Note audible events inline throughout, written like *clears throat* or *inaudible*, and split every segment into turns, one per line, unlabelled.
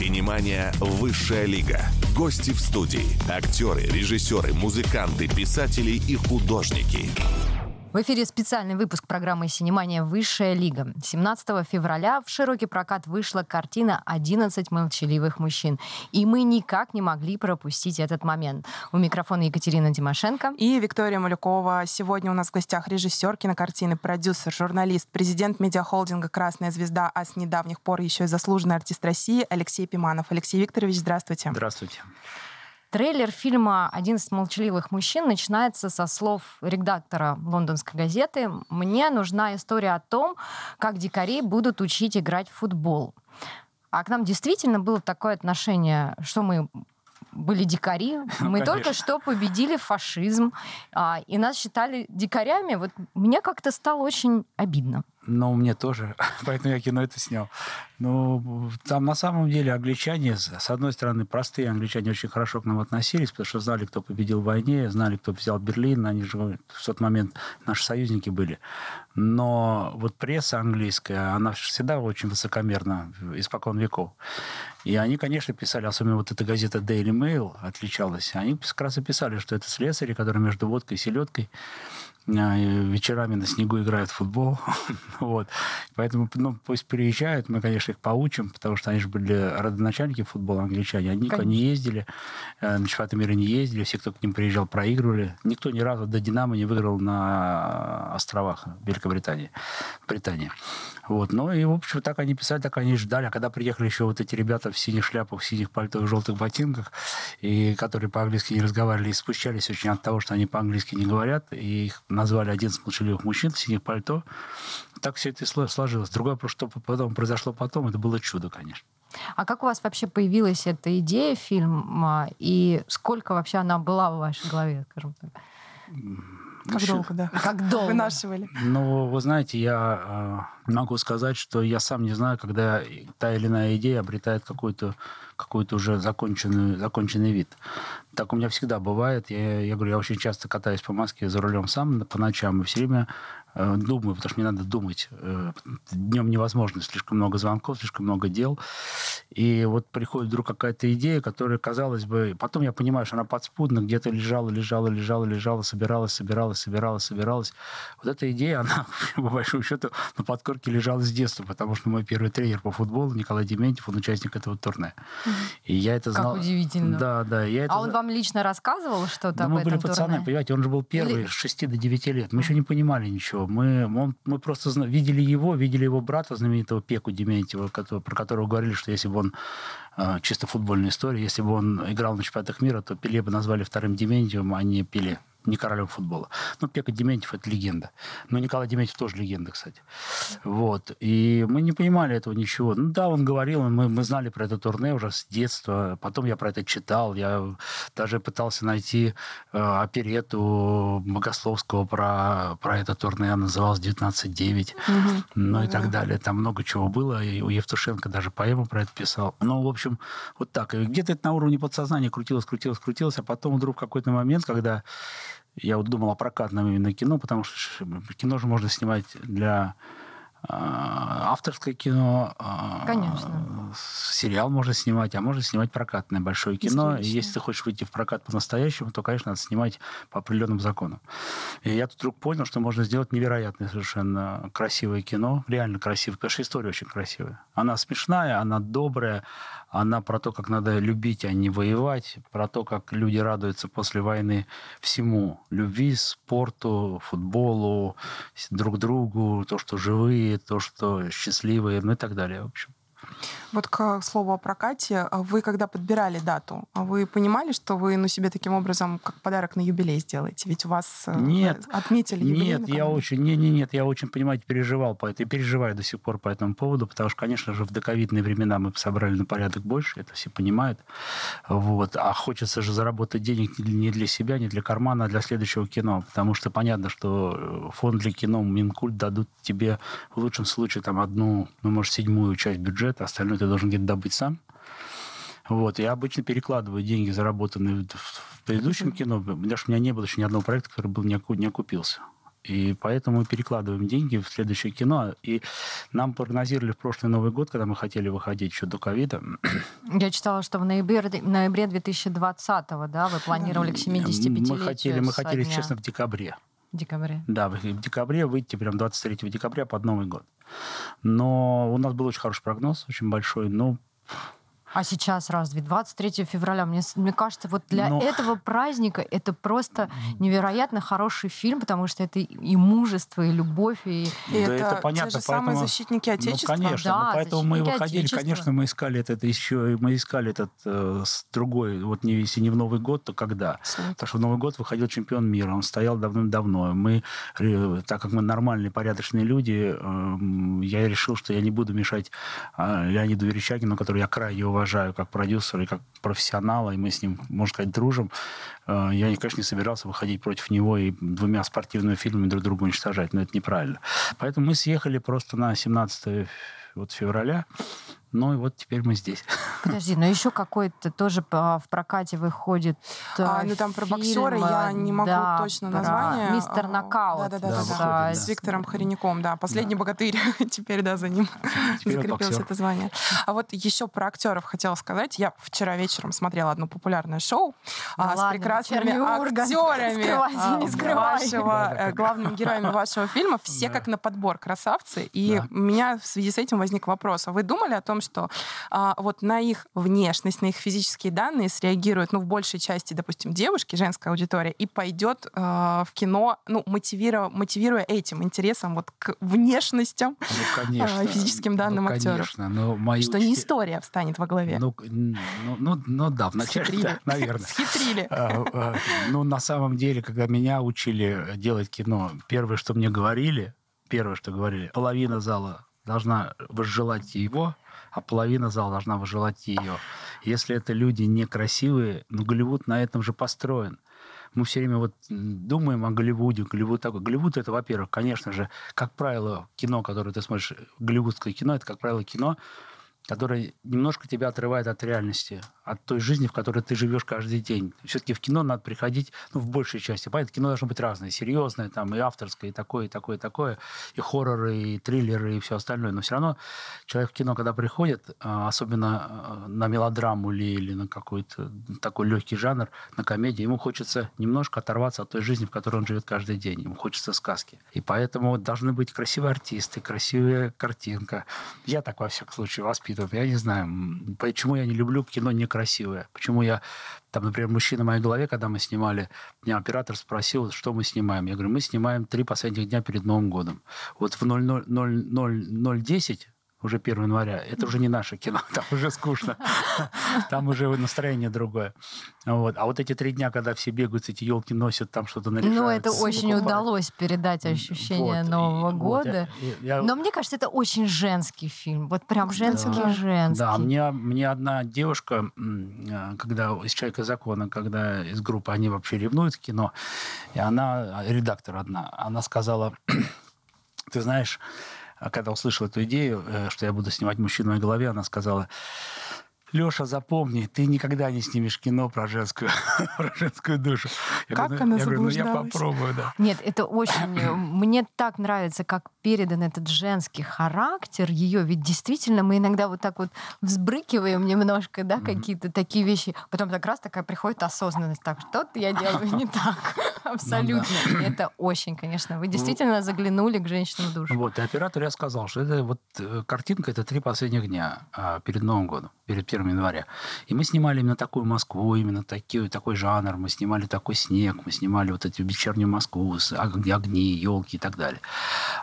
Синемания «Высшая лига». Гости в студии. Актеры, режиссеры, музыканты, писатели и художники.
В эфире специальный выпуск программы «Синемания. Высшая лига». 17 февраля в широкий прокат вышла картина «11 молчаливых мужчин». И мы никак не могли пропустить этот момент. У микрофона Екатерина Тимошенко.
И Виктория Малюкова. Сегодня у нас в гостях режиссер кинокартины, продюсер, журналист, президент медиахолдинга «Красная звезда», а с недавних пор еще и заслуженный артист России Алексей Пиманов. Алексей Викторович, здравствуйте.
Здравствуйте.
Трейлер фильма «11 молчаливых мужчин» начинается со слов редактора лондонской газеты «Мне нужна история о том, как дикари будут учить играть в футбол». А к нам действительно было такое отношение, что мы были дикари. *laughs* Мы
Конечно.
только что победили фашизм, а, и нас считали дикарями. Вот мне как-то стало очень обидно.
Но мне тоже, *laughs* поэтому я кино это снял. Ну, там на самом деле англичане, с одной стороны, простые англичане очень хорошо к нам относились, потому что знали, кто победил в войне, знали, кто взял Берлин, они же в тот момент наши союзники были. Но вот пресса английская, она всегда очень высокомерна, испокон веков. И они, конечно, писали, особенно вот эта газета Daily Mail отличалась, они как раз и писали, что это слесари, которые между водкой и селедкой э, вечерами на снегу играют в футбол. *laughs* вот. Поэтому ну, пусть приезжают, мы, конечно, их поучим, потому что они же были родоначальники футбола англичане. Они никуда не ездили, э, на чемпионаты мира не ездили, все, кто к ним приезжал, проигрывали. Никто ни разу до «Динамо» не выиграл на островах Великобритании, Британии. Вот. Ну и, в общем, так они писали, так они ждали. А когда приехали еще вот эти ребята в синих шляпах, в синих пальто, в желтых ботинках, и которые по-английски не разговаривали, и спущались очень от того, что они по-английски не говорят, и их назвали 11 молчаливых мужчин в синих пальто. Так все это и сложилось. Другое, что потом произошло потом, это было чудо, конечно.
А как у вас вообще появилась эта идея фильма, и сколько вообще она была в вашей голове, скажем так?
Как
Еще-
долго, да.
Как долго?
Вынашивали.
Ну, вы знаете, я э, могу сказать, что я сам не знаю, когда та или иная идея обретает какой-то какой-то уже законченный, законченный вид. Так у меня всегда бывает. Я, я говорю, я очень часто катаюсь по Москве за рулем сам по ночам и все время думаю, потому что мне надо думать. Э, днем невозможно, слишком много звонков, слишком много дел. И вот приходит вдруг какая-то идея, которая, казалось бы, потом я понимаю, что она подспудно где-то лежала, лежала, лежала, лежала, собиралась, собиралась, собиралась, собиралась. Вот эта идея, она, *laughs* по большому счету, на подкорке лежала с детства, потому что мой первый тренер по футболу, Николай Дементьев, он участник этого турне. И я это
Как
знал.
удивительно.
Да, да. Я это
А он вам лично рассказывал что-то
да
об
мы
этом
были пацаны,
турне?
понимаете, он же был первый
Или-
с 6 до 9 лет. Мы еще не понимали ничего. Мы, он- мы просто видели его, видели его брата, знаменитого Пеку Дементьева, который- про которого говорили, что если бы он э, чисто футбольная история, если бы он играл на чемпионатах мира, то Пеле бы назвали вторым Дементьевым, а не Пеле не королем футбола. Ну, Пека Дементьев – это легенда. Но Николай Дементьев тоже легенда, кстати. Вот. И мы не понимали этого ничего. Ну да, он говорил, мы, мы знали про это турне уже с детства. Потом я про это читал. Я даже пытался найти э, оперету Богословского про, про это турне. Она называлась «19.9». Ну и так далее. Там много чего было. И у Евтушенко даже поэму про это писал. Ну, в общем, вот так. И где-то это на уровне подсознания крутилось, крутилось, крутилось. А потом вдруг в какой-то момент, когда я вот думал о прокатном именно кино, потому что кино же можно снимать для авторское кино, э,
Конечно.
сериал можно снимать, а можно снимать прокатное большое кино. И если ты хочешь выйти в прокат по-настоящему, то, конечно, надо снимать по определенным законам. И я тут вдруг понял, что можно сделать невероятное совершенно красивое кино, реально красивое, потому что история очень красивая. Она смешная, она добрая, она про то, как надо любить, а не воевать, про то, как люди радуются после войны всему. Любви, спорту, футболу, друг другу, то, что живые, то, что счастливые, ну и так далее, в общем.
Вот к слову о прокате, вы когда подбирали дату, вы понимали, что вы ну, себе таким образом как подарок на юбилей сделаете? Ведь у вас э,
Нет.
отметили юбилей.
Нет, я очень, не, не, нет, я очень, понимаете, переживал по этому, и переживаю до сих пор по этому поводу, потому что, конечно же, в доковидные времена мы собрали на порядок больше, это все понимают, вот, а хочется же заработать денег не для- не для себя, не для кармана, а для следующего кино, потому что понятно, что э, фонд для кино, Минкульт дадут тебе в лучшем случае там одну, ну, может, седьмую часть бюджета, остальное ты должен где-то добыть сам. Вот, я обычно перекладываю деньги, заработанные в в предыдущем кино, потому что у меня не было еще ни одного проекта, который был не, оку- не окупился. И поэтому мы перекладываем деньги в следующее кино. И нам прогнозировали в прошлый Новый год, когда мы хотели выходить еще до ковида.
Я читала, что в ноябре, ноябре 2020 да, вы планировали к 75-летию
Мы хотели, мы хотели, честно, в декабре.
В декабре.
Да, в декабре выйти прям 23 декабря под Новый год. Но у нас был очень хороший прогноз, очень большой. Ну,
А сейчас разве? 23 февраля. Мне, мне кажется, вот для
Ну.
этого праздника это просто невероятно хороший фильм, потому что это и мужество, и любовь, и...
Да
это,
это понятно,
те же самые
поэтому-
защитники
ну,
Отечества.
конечно,
Да,
ну, поэтому мы выходили.
Отечества.
Конечно, мы искали этот еще, мы искали этот э, с другой, вот не, если не в Новый год, то когда?
Абсолютно.
Потому что в Новый год выходил чемпион мира, он стоял давным-давно. Мы, э, так как мы нормальные, порядочные люди, эм, я решил, что я не буду мешать а, Леониду Верещагину, которого я крайне уважаю как продюсера и как профессионала, и мы с ним, можно сказать, дружим. Э, Я, конечно, не собирался выходить против него и двумя спортивными фильмами друг друга уничтожать, но это неправильно. Поэтому мы съехали просто на 17 вот февраля, ну и вот теперь мы здесь. *laughs*
Подожди, но еще какой-то тоже в прокате выходит
А,
э,
ну там про
фильм,
боксера я не могу
да,
точно
про
название.
Мистер
А,
Нокаут.
Да, да, да,
Да,
да,
выходит,
да.
да.
С Виктором Хореняком, да. Последний богатырь. *laughs* Теперь, да, за ним
Теперь
закрепилось
боксер.
это звание. А вот еще про актеров хотела сказать. Я вчера вечером смотрела одно популярное шоу
Да
а, с прекрасными актерами
Скрывайте,
а,
не скрывай.
вашего, э, главными героями вашего фильма. *laughs* Все как на подбор красавцы. И у меня в связи с этим возник вопрос. А вы думали о том, что а, вот на их внешность, на их физические данные среагируют, ну, в большей части, допустим, девушки, женская аудитория, и пойдет э, в кино, ну, мотивируя, мотивируя этим интересом вот к внешностям,
Ну, конечно.
А, физическим данным
ну,
актеров.
Конечно, но мои
что не история встанет во главе.
Ну, ну, ну, ну да, вначале,
Схитрили.
да, наверное.
Схитрили.
А, а, Ну, на самом деле, когда меня учили делать кино, первое, что мне говорили, первое, что говорили, половина зала должна возжелать его, а половина зала должна возжелать ее. Если это люди некрасивые, ну, Голливуд на этом же построен. Мы все время вот думаем о Голливуде, Голливуд такой. Голливуд это, во-первых, конечно же, как правило, кино, которое ты смотришь, голливудское кино, это, как правило, кино, которое немножко тебя отрывает от реальности, от той жизни, в которой ты живешь каждый день. Все-таки в кино надо приходить, ну, в большей части. Понятно, кино должно быть разное, серьезное, там, и авторское, и такое, и такое, и такое, и хорроры, и триллеры, и все остальное. Но все равно человек в кино, когда приходит, а, особенно а, на мелодраму или, или на какой-то такой легкий жанр, на комедию, ему хочется немножко оторваться от той жизни, в которой он живет каждый день. Ему хочется сказки. И поэтому должны быть красивые артисты, красивая картинка. Я так, во всяком случае, воспитываю. Я не знаю, почему я не люблю кино некрасивое. Почему я, там, например, «Мужчина в моей голове», когда мы снимали, меня оператор спросил, что мы снимаем. Я говорю, мы снимаем три последних дня перед Новым годом. Вот в 00.010 уже 1 января, это уже не наше кино, *laughs* там уже скучно. *laughs* Там уже настроение другое. Вот. А вот эти три дня, когда все бегают, эти елки носят, там что-то наряжают.
Ну, это очень
покупают.
удалось передать ощущение
Вот, и-
Нового
вот,
года.
я- я-
Но мне кажется, это очень женский фильм. Вот прям
Да.
женский-женский.
Да, мне, мне одна девушка, э, когда из «Человека закона», когда из группы они вообще ревнуют в кино, и она, редактор одна, она сказала, *clears throat* ты знаешь, а когда услышала эту идею, э, что я буду снимать «Мужчину в голове», она сказала, Леша, запомни, ты никогда не снимешь кино про женскую, *laughs* про женскую душу. Я
Как
говорю,
она
я говорю, ну я
заблуждалась.
попробую, да.
Нет, это очень... э, *clears throat* Мне так нравится, как передан этот женский характер ее. Ведь действительно мы иногда вот так вот взбрыкиваем немножко, да, какие-то такие вещи. Потом как раз такая приходит осознанность. Так, что-то я делаю не *laughs* так. Абсолютно. И Это очень, конечно. Вы действительно заглянули к женщинам в душу.
Вот, и оператору я сказал, что это вот э, картинка, это три последних дня а, перед Новым годом, перед 1 января. И мы снимали именно такую Москву, именно такой, такой жанр, мы снимали такой снег, мы снимали вот эту вечернюю Москву, огни, елки и так далее.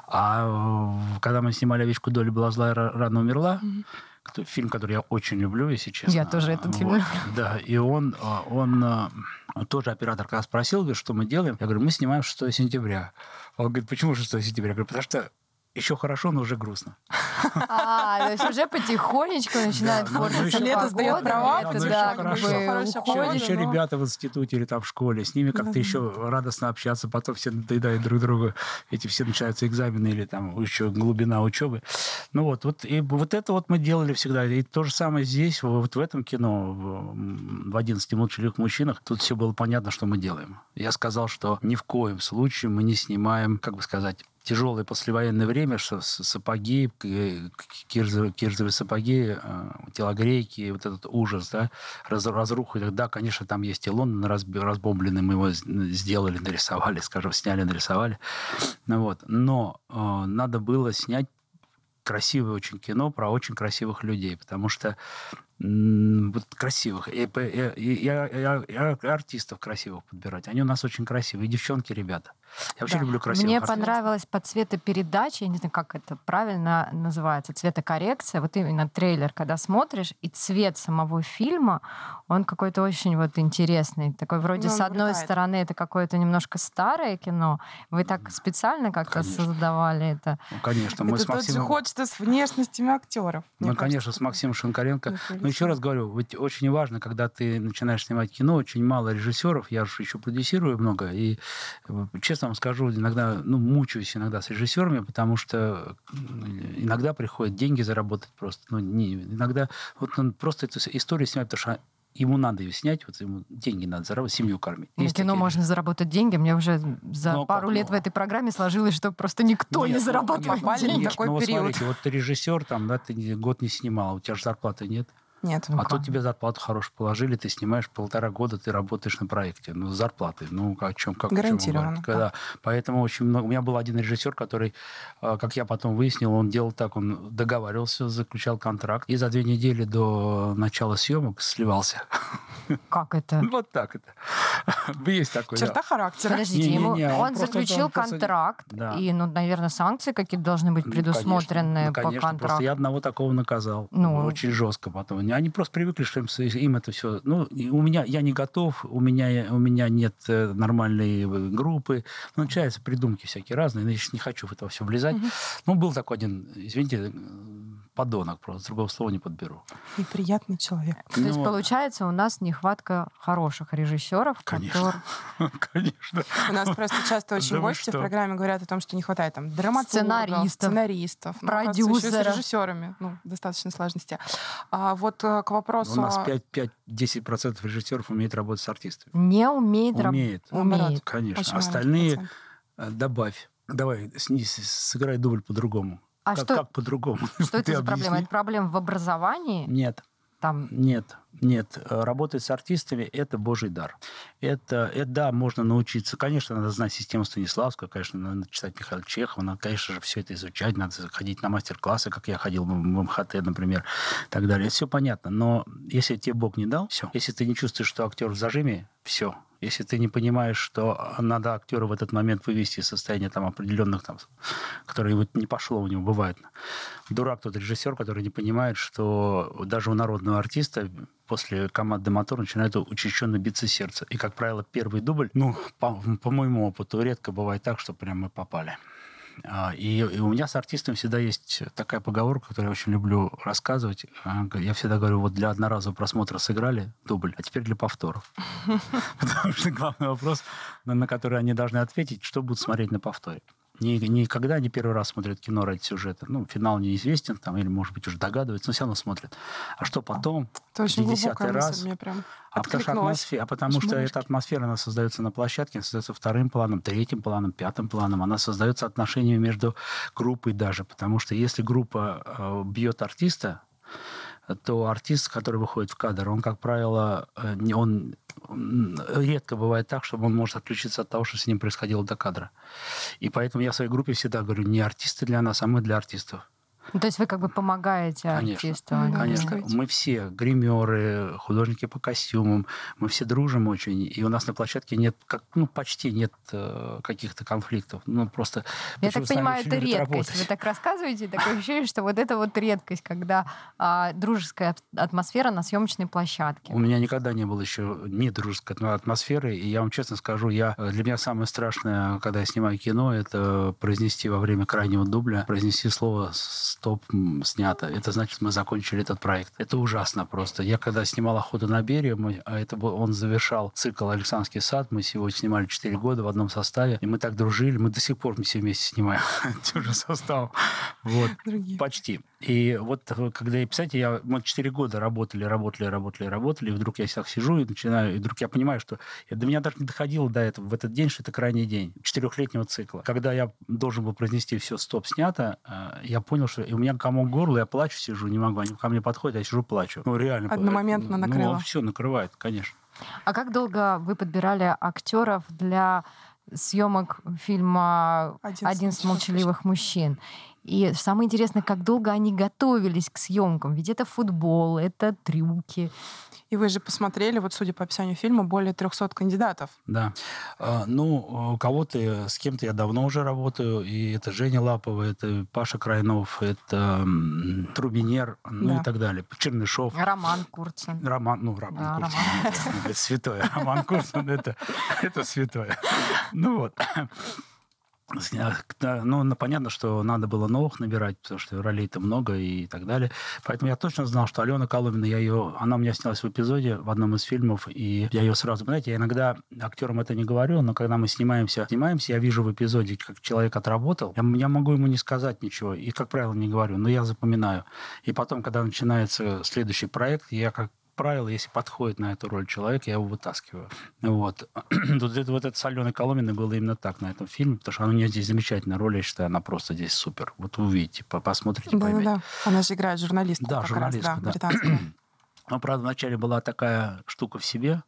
А э, когда мы снимали «Овечку Доли была злая, ра- рано умерла», кто- фильм, который я очень люблю, если честно.
Я тоже этот фильм
Вот. Да, и он, а, он а, тоже оператор, когда спросил, говорит, что мы делаем, я говорю, мы снимаем 6 сентября. Он говорит, почему 6 сентября? Я говорю, потому что еще хорошо, но уже грустно.
А, то есть уже потихонечку начинает
Да,
портиться
лето сдаёт права,
да,
хорошо. еще ребята в институте или там в школе, с ними как-то еще радостно общаться, потом все надоедают друг другу, эти все начинаются экзамены или там еще глубина учебы. Ну вот, вот, и вот это вот мы делали всегда. И то же самое здесь, вот в этом кино, в, в «11 молчаливых мужчинах», тут все было понятно, что мы делаем. Я сказал, что ни в коем случае мы не снимаем, как бы сказать, тяжелое послевоенное время, что сапоги, к- кирзовые, кирзовые сапоги, э, телогрейки, вот этот ужас, да, раз, разруху. Да, конечно, там есть и Лондон разбомбленный, мы его сделали, нарисовали, скажем, сняли, нарисовали. Ну, вот. Но э, надо было снять красивое очень кино про очень красивых людей, потому что вот красивых. И, п- и- и- я, я- я артистов красивых подбирать. Они у нас очень красивые. И девчонки, ребята. Я вообще
Да.
люблю красивых
Мне
артистов.
понравилась по цветопередаче, я не знаю, как это правильно называется, цветокоррекция. Вот именно трейлер, когда смотришь, и цвет самого фильма, он какой-то очень вот интересный. Такой вроде
Ну,
с одной
увлекает.
стороны это какое-то немножко старое кино. Вы так специально как-то
Конечно.
создавали это?
Ну, конечно, мы
это
с
же
Максимом...
хочется с внешностями актеров.
Ну, конечно, с Максимом Шинкаренко. Но еще раз говорю, ведь очень важно, когда ты начинаешь снимать кино, очень мало режиссеров, я же еще продюсирую много, и э, честно вам скажу, иногда, ну, мучаюсь иногда с режиссерами, потому что иногда приходят деньги заработать просто, ну, не, иногда вот он просто эту историю снимать, потому что ему надо ее снять, вот ему деньги надо заработать, семью кормить.
На
Есть
кино
такие
можно заработать деньги. Мне уже за
Ну,
пару
как,
лет
ну?
в этой программе сложилось, что просто никто
Нет,
не
ну,
зарабатывает деньги.
Нет,
такой
ну,
период.
смотрите, вот ты режиссер, там, да, ты год не снимал, у тебя же зарплаты нет.
Нет.
Ну,
а тут тебе зарплату хорошую положили, ты снимаешь полтора года, ты работаешь на проекте. Ну, с зарплаты. Ну, о чем, как, о чем
Гарантированно,
говорим? Когда, Поэтому очень много... У меня был один режиссер, который, э, как я потом выяснил, он делал так, он договаривался, заключал контракт, и за две недели до начала съемок сливался. *laughs*
Как это?
Вот так это. *laughs* Есть такой. да.
Черта характера. *laughs*
Подождите,
Не-не-не,
ему,
он
он,
просто-
заключил
он просто-
контракт,
Да.
и, ну, наверное, санкции какие-то должны быть
Ну,
предусмотрены
конечно, ну,
по
конечно,
контракту.
Просто я одного такого наказал.
Ну.
Очень жестко потом. Они просто привыкли, что им, им это все... Ну, у меня... Я не готов, у меня, у меня нет э, нормальной э, группы. Ну, начинаются придумки всякие разные. но Я не хочу в это все влезать. Ну, был такой один, извините, подонок просто. Другого слова не подберу.
Неприятный человек.
То есть,
Ну,
получается, у нас нехватка хороших режиссеров,
Конечно.
которые... *laughs*
Конечно.
У нас просто часто *laughs* очень
Да
гости в программе говорят о том, что не хватает там драматургов,
Сценаристов,
сценаристов, ну, еще и с
продюсеров.
режиссерами. Ну, достаточно сложности. А вот э, к вопросу...
У нас
о-
5-10% режиссеров умеет работать с артистами.
Не умеет работать.
Умеет.
Умеет.
Конечно.
Очень
Остальные э, добавь. Давай, снизь, сыграй дубль по-другому.
А
как,
что,
как по-другому? *laughs*
что это за проблема? Это проблема в образовании?
Нет,
Там
нет, нет. Э, Работать с артистами – это божий дар. Это, это, да, можно научиться. Конечно, надо знать систему Станиславского, конечно, надо читать Михаила Чехова, надо, конечно же, все это изучать, надо ходить на мастер-классы, как я ходил в в МХТ, например, и так далее. Это все понятно. Но если тебе Бог не дал, все. Если ты не чувствуешь, что актер в зажиме, все. Если ты не понимаешь, что надо актера в этот момент вывести из состояния там, определенных, там, которые вот не пошло у него, бывает. Дурак тот режиссер, который не понимает, что даже у народного артиста после команды «Мотор» начинает учащенно биться сердце. И, как правило, первый дубль, ну, по, по моему опыту, редко бывает так, что прям мы попали. А, И, и у меня с артистом всегда есть такая поговорка, которую я очень люблю рассказывать. Я всегда говорю, вот для одноразового просмотра сыграли дубль, а теперь для повторов. *laughs* Потому что главный вопрос, на который они должны ответить, что будут смотреть на повторе. Ни- Никогда они первый раз смотрят кино ради сюжета. Ну, финал неизвестен, там, или, может быть, уже догадываются, но все равно смотрят. А что потом,
Это
50-й
глубокая
раз,
мысль, мне прям
а потому, что атмосфера, а потому что эта атмосфера, она создается на площадке, она создается вторым планом, третьим планом, пятым планом. Она создается отношениями между группой даже. Потому что если группа э, бьет артиста, то артист, который выходит в кадр, он, как правило, э, он редко бывает так, чтобы он может отключиться от того, что с ним происходило до кадра. И поэтому я в своей группе всегда говорю, не артисты для нас, а мы для артистов.
Ну, то есть вы как бы помогаете
Конечно.
артисту. А не-
Конечно,
сказать.
мы все гримеры, художники по костюмам, мы все дружим очень, и у нас на площадке нет, как, ну, почти нет э, каких-то конфликтов. Ну, просто...
Я так
с
понимаю, это редкость.
работать.
Вы так рассказываете, такое ощущение, что вот это вот редкость, когда а, дружеская ат- атмосфера на съемочной площадке.
У меня никогда не было еще ни дружеской атмо- атмосферы, и я вам честно скажу, я, э, для меня самое страшное, когда я снимаю кино, это произнести во время крайнего дубля, произнести слово «стоп, снято». Это значит, мы закончили этот проект. Это ужасно просто. Я когда снимал «Охоту на берег», мы- а это был, он завершал цикл «Александрский сад», мы сегодня снимали 4 года в одном составе, и мы так дружили, мы до сих пор все вместе снимаем *laughs* тем же составом. Вот.
Другие.
Почти. И вот э, когда я, представляете, я, мы 4 года работали, работали, работали, работали, и вдруг я так сижу и начинаю, и вдруг я понимаю, что я- до меня даже не доходило до этого в этот день, что это крайний день четырехлетнего цикла. Когда я должен был произнести все «стоп, снято», э, я понял, что и у меня комок горла, я плачу, сижу, не могу, они ко мне подходят, я сижу, плачу. Ну, реально.
Одномоментно накрыло.
Ну, все накрывает, конечно.
А как долго вы подбирали актеров для съемок фильма
«Один
«Один
смолчаливых
из молчаливых мужчин»? И самое интересное, как долго они готовились к съемкам. Ведь это футбол, это трюки.
И вы же посмотрели, вот судя по описанию фильма, более 300 кандидатов.
Да. А, Ну, у кого-то, с кем-то я давно уже работаю, и это Женя Лапова, это Паша Крайнов, это Трубинер, ну
Да.
и так далее. Чернышов.
Роман Курцин.
Роман, ну, Роман
Да,
Курцин, естественно, это святое. Роман Курцин, это, это святое. Ну вот. Да, Ну, ну, понятно, что надо было новых набирать, потому что ролей-то много и так далее. Поэтому я точно знал, что Алена Коломина, я ее, она у меня снялась в эпизоде в одном из фильмов, и я ее сразу, знаете, я иногда актерам это не говорю, но когда мы снимаемся, снимаемся, я вижу в эпизоде, как человек отработал, я, я могу ему не сказать ничего, и, как правило, не говорю, но я запоминаю. И потом, когда начинается следующий проект, я как правило, если подходит на эту роль человек, я его вытаскиваю. Вот. *clears throat* Тут это, вот это с Аленой Коломиной было именно так на этом фильме, потому что она у нее здесь замечательная роль, я считаю, она просто здесь супер. Вот увидите, по- посмотрите, поймете.
Да-да-да. Она же играет журналистку
Да, журналистку,
раз, да,
да.
британскую. *clears throat*
Но, правда, вначале была такая штука в себе,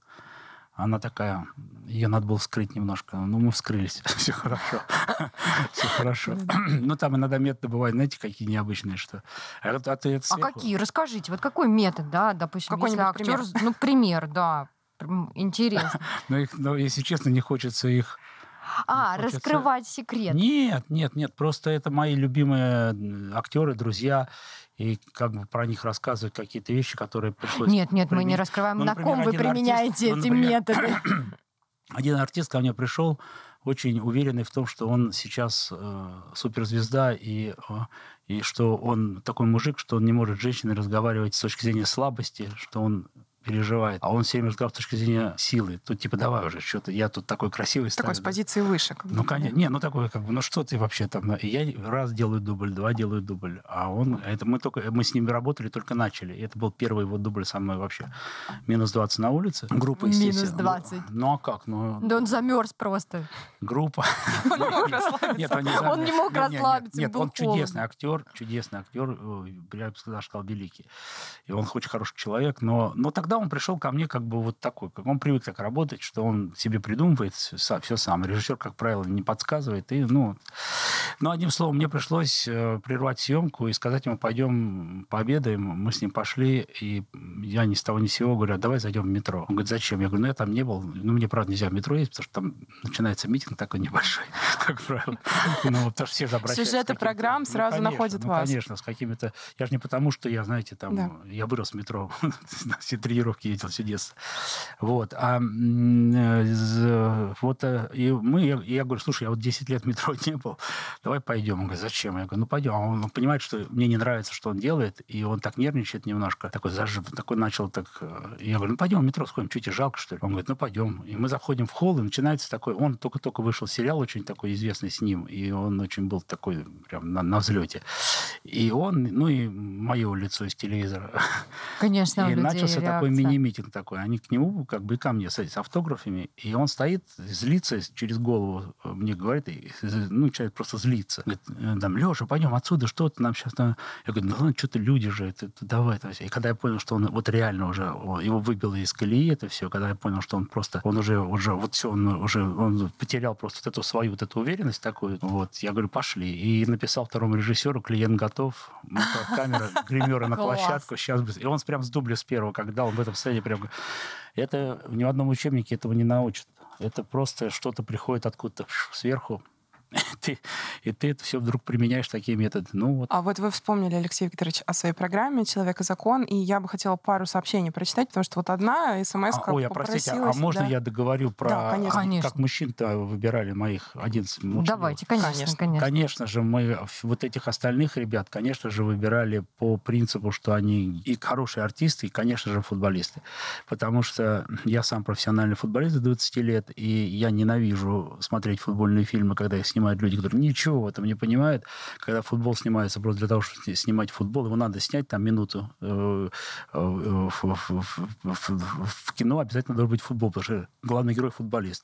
она такая, ее надо было скрыть немножко. Ну, мы вскрылись. *laughs* Все хорошо. *laughs* Все хорошо. *clears throat* Ну, там иногда методы бывают, знаете, какие необычные, что... А а
А какие? Расскажите, вот какой метод, да, допустим, если
Какой-нибудь
актер, ну, пример, да, интересно. *laughs*
Но, их, но, если честно, не хочется их
А,
хочется-
раскрывать секрет.
Нет, нет, нет, просто это мои любимые актеры, друзья, и как бы про них рассказывать какие-то вещи, которые пришлось...
Нет, нет, мы не
применить.
раскрываем,
Ну,
на
например,
ком вы
один артист,
применяете
ну,
эти
например,
методы. *clears throat*
Один артист ко мне пришел, очень уверенный в том, что он сейчас э, суперзвезда, и, э, и что он такой мужик, что он не может с женщиной разговаривать с точки зрения слабости, что он переживает. А он все время разговаривает с точки зрения силы. Тут типа давай уже, что-то я тут такой красивый
Такой с
стою, да.
позиции выше.
Ну, конечно. Не, ну такой, как бы, ну что ты вообще там? Я раз делаю дубль, два делаю дубль. А он, это мы только, мы с ним работали, только начали. Это был первый его дубль со мной вообще. Минус 20 на улице. Группа,
Минус
естественно.
20.
Ну, а как? Ну,
Да он замерз просто.
группа.
Он не мог расслабиться.
Он не
мог расслабиться,
Нет, он чудесный актер, чудесный актер, я бы сказал, сказал, великий. И он очень хороший человек, но, но тогда он пришел ко мне как бы вот такой, как он привык так работать, что он себе придумывает все, сам. Режиссер, как правило, не подсказывает. И, ну, но одним словом, мне пришлось э, прервать съемку и сказать ему, пойдем пообедаем. Мы с ним пошли, и я ни с того ни с сего говорю, «А давай зайдем в метро. Он говорит, зачем? Я говорю, ну я там не был. Ну, мне, правда, нельзя в метро ездить, потому что там начинается митинг такой небольшой, *laughs* как правило. Ну, потому что все обращаются
Сюжеты программ
Ну,
сразу находят
ну,
вас.
конечно, с какими-то... Я же не потому, что я, знаете, там... Я вырос в метро, *laughs* все тренировки ездил детство. Вот. А э, вот э, и мы... Я, я говорю, слушай, я вот 10 лет в метро *laughs* не был, давай пойдем. Он говорит, зачем? Я говорю, ну пойдем. А он понимает, что мне не нравится, что он делает, и он так нервничает немножко, такой зажим, такой начал так... э, Я говорю, ну пойдем в метро сходим, что тебе жалко, что ли? Он говорит, ну пойдем. И мы заходим в холл, и начинается такой... Он только-только вышел сериал очень такой известный с ним, и он очень был такой прям на, на взлете. И он, ну и мое лицо из телевизора.
Конечно, *laughs*
И начался такой такой мини-митинг такой. Они к нему, как бы и ко мне, с, автографами. И он стоит, злится через голову. Мне говорит, ну, человек просто злится. Говорит, «Э, там, Леша, пойдем отсюда, что ты нам сейчас... Я говорю, ну, ладно, что-то люди же, это, это, давай. Это все. И когда я понял, что он вот реально уже, его выбило из колеи это все, когда я понял, что он просто, он уже, уже вот все, он уже, он потерял просто вот эту свою вот эту уверенность такую, вот, я говорю, пошли. И написал второму режиссеру, клиент готов, камера, гримеры на *laughs* площадку, сейчас... И он прям с дубля с первого, когда он в этом сцене прям... Это ни в одном учебнике этого не научат. Это просто что-то приходит откуда-то сверху, *laughs* ты, и ты это все вдруг применяешь такие методы. Ну, вот.
А вот вы вспомнили, Алексей Викторович, о своей программе «Человек и закон», и я бы хотела пару сообщений прочитать, потому что вот одна смс
а, Ой, а простите, а можно
да?
я договорю про
да, конечно.
как мужчин-то выбирали моих 11 мужчин?
Давайте, конечно, конечно,
конечно. Конечно же, мы вот этих остальных ребят, конечно же, выбирали по принципу, что они и хорошие артисты, и, конечно же, футболисты. Потому что я сам профессиональный футболист до 20 лет, и я ненавижу смотреть футбольные фильмы, когда их снимают люди, которые ничего в этом не понимают. Когда футбол снимается просто для того, чтобы снимать футбол, его надо снять там минуту. Э, э, в кино обязательно должен быть футбол, потому что главный герой футболист.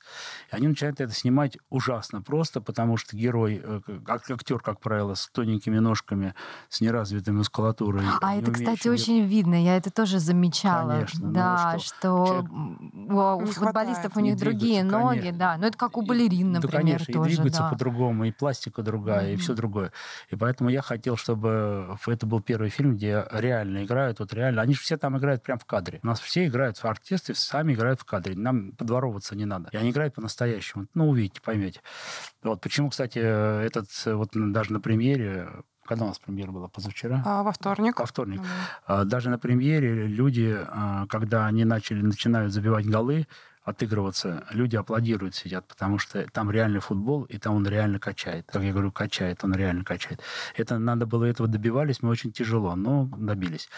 И они начинают это снимать ужасно просто, потому что герой, э, актер, как правило, с тоненькими ножками, с неразвитой мускулатурой.
А это, кстати, очень видно. Я это тоже замечала.
Конечно.
Да,
ну,
что, что у футболистов у них другие ноги, конечно. да. Ну, это как у балерин, например,
да, конечно,
тоже.
И двигаются
да.
По-другому, и пластика другая, mm-hmm. и все другое. И поэтому я хотел, чтобы это был первый фильм, где реально играют, вот реально. Они же все там играют прямо в кадре. У нас все играют в оркестре, сами играют в кадре. Нам подворовываться не надо. И они играют по-настоящему. Ну, увидите, поймете. Вот почему, кстати, этот вот даже на премьере когда у нас премьера была? Позавчера?
А, во вторник.
Во вторник. Mm-hmm. Даже на премьере люди, а, когда они начали, начинают забивать голы, отыгрываться, люди аплодируют, сидят, потому что там реальный футбол, и там он реально качает. Как я говорю, качает, он реально качает. Это надо было, этого добивались мы очень тяжело, но добились.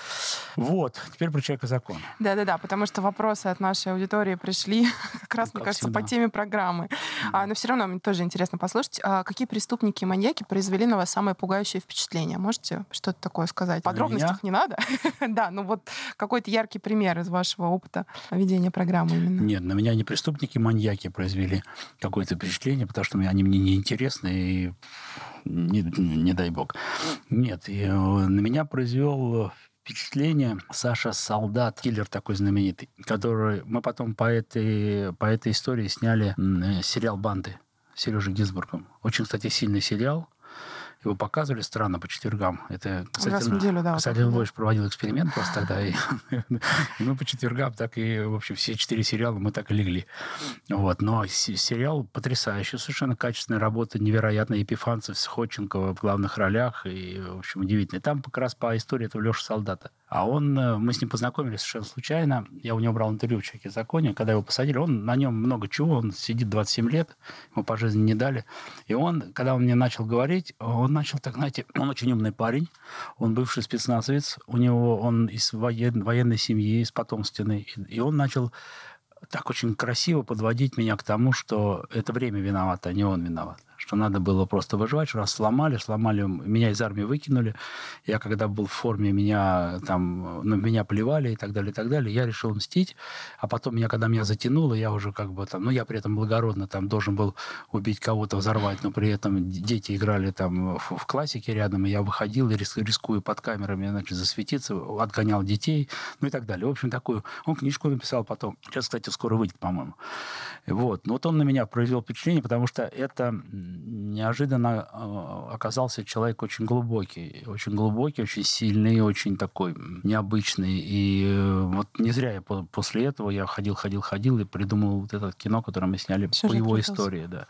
Вот, теперь про человека закон.
Да-да-да, потому что вопросы от нашей аудитории пришли *laughs* как раз, ну, мне кажется, всегда. по теме программы. Mm-hmm. А, но все равно мне тоже интересно послушать, а какие преступники и маньяки произвели на вас самое пугающее впечатление? Можете что-то такое сказать? В подробностях не надо? *laughs* да, ну вот какой-то яркий пример из вашего опыта ведения программы именно.
Нет, меня не преступники, маньяки произвели какое-то впечатление, потому что они мне не интересны, и не, не дай бог. Нет, и э, на меня произвел впечатление Саша Солдат, киллер такой знаменитый, который мы потом по этой, по этой истории сняли э, сериал «Банды» Сережей Гинзбургом. Очень, кстати, сильный сериал. Его показывали странно по четвергам. Это, кстати,
Раз в неделю, да.
Вот, Львович проводил эксперимент просто тогда. И, *laughs* и мы по четвергам так и, в общем, все четыре сериала мы так и легли. Вот. Но сериал потрясающий, совершенно качественная работа, невероятно. Епифанцев с Ходченкова в главных ролях. И, в общем, удивительно. Там как раз по истории этого Леши Солдата. А он, э, мы с ним познакомились совершенно случайно. Я у него брал интервью в «Человеке законе». Когда его посадили, он на нем много чего. Он сидит 27 лет, ему по жизни не дали. И он, когда он мне начал говорить, он начал так, знаете, он очень умный парень. Он бывший спецназовец. У него он из воен, военной семьи, из потомственной. И он начал так очень красиво подводить меня к тому, что это время виновато, а не он виноват что надо было просто выживать, что нас сломали, сломали, меня из армии выкинули. Я когда был в форме, меня там, ну, меня плевали и так далее, и так далее. Я решил мстить, а потом меня, когда меня затянуло, я уже как бы там, ну, я при этом благородно там должен был убить кого-то, взорвать, но при этом дети играли там в, в классике рядом, и я выходил и рискую под камерами, значит, засветиться, отгонял детей, ну и так далее. В общем, такую... Он книжку написал потом. Сейчас, кстати, скоро выйдет, по-моему. Вот. Но вот он на меня произвел впечатление, потому что это неожиданно э, оказался человек очень глубокий, очень глубокий, очень сильный, очень такой необычный. И э, вот не зря я после этого я ходил, ходил, ходил и придумал вот это кино, которое мы сняли Сюжет по его придался. истории, да.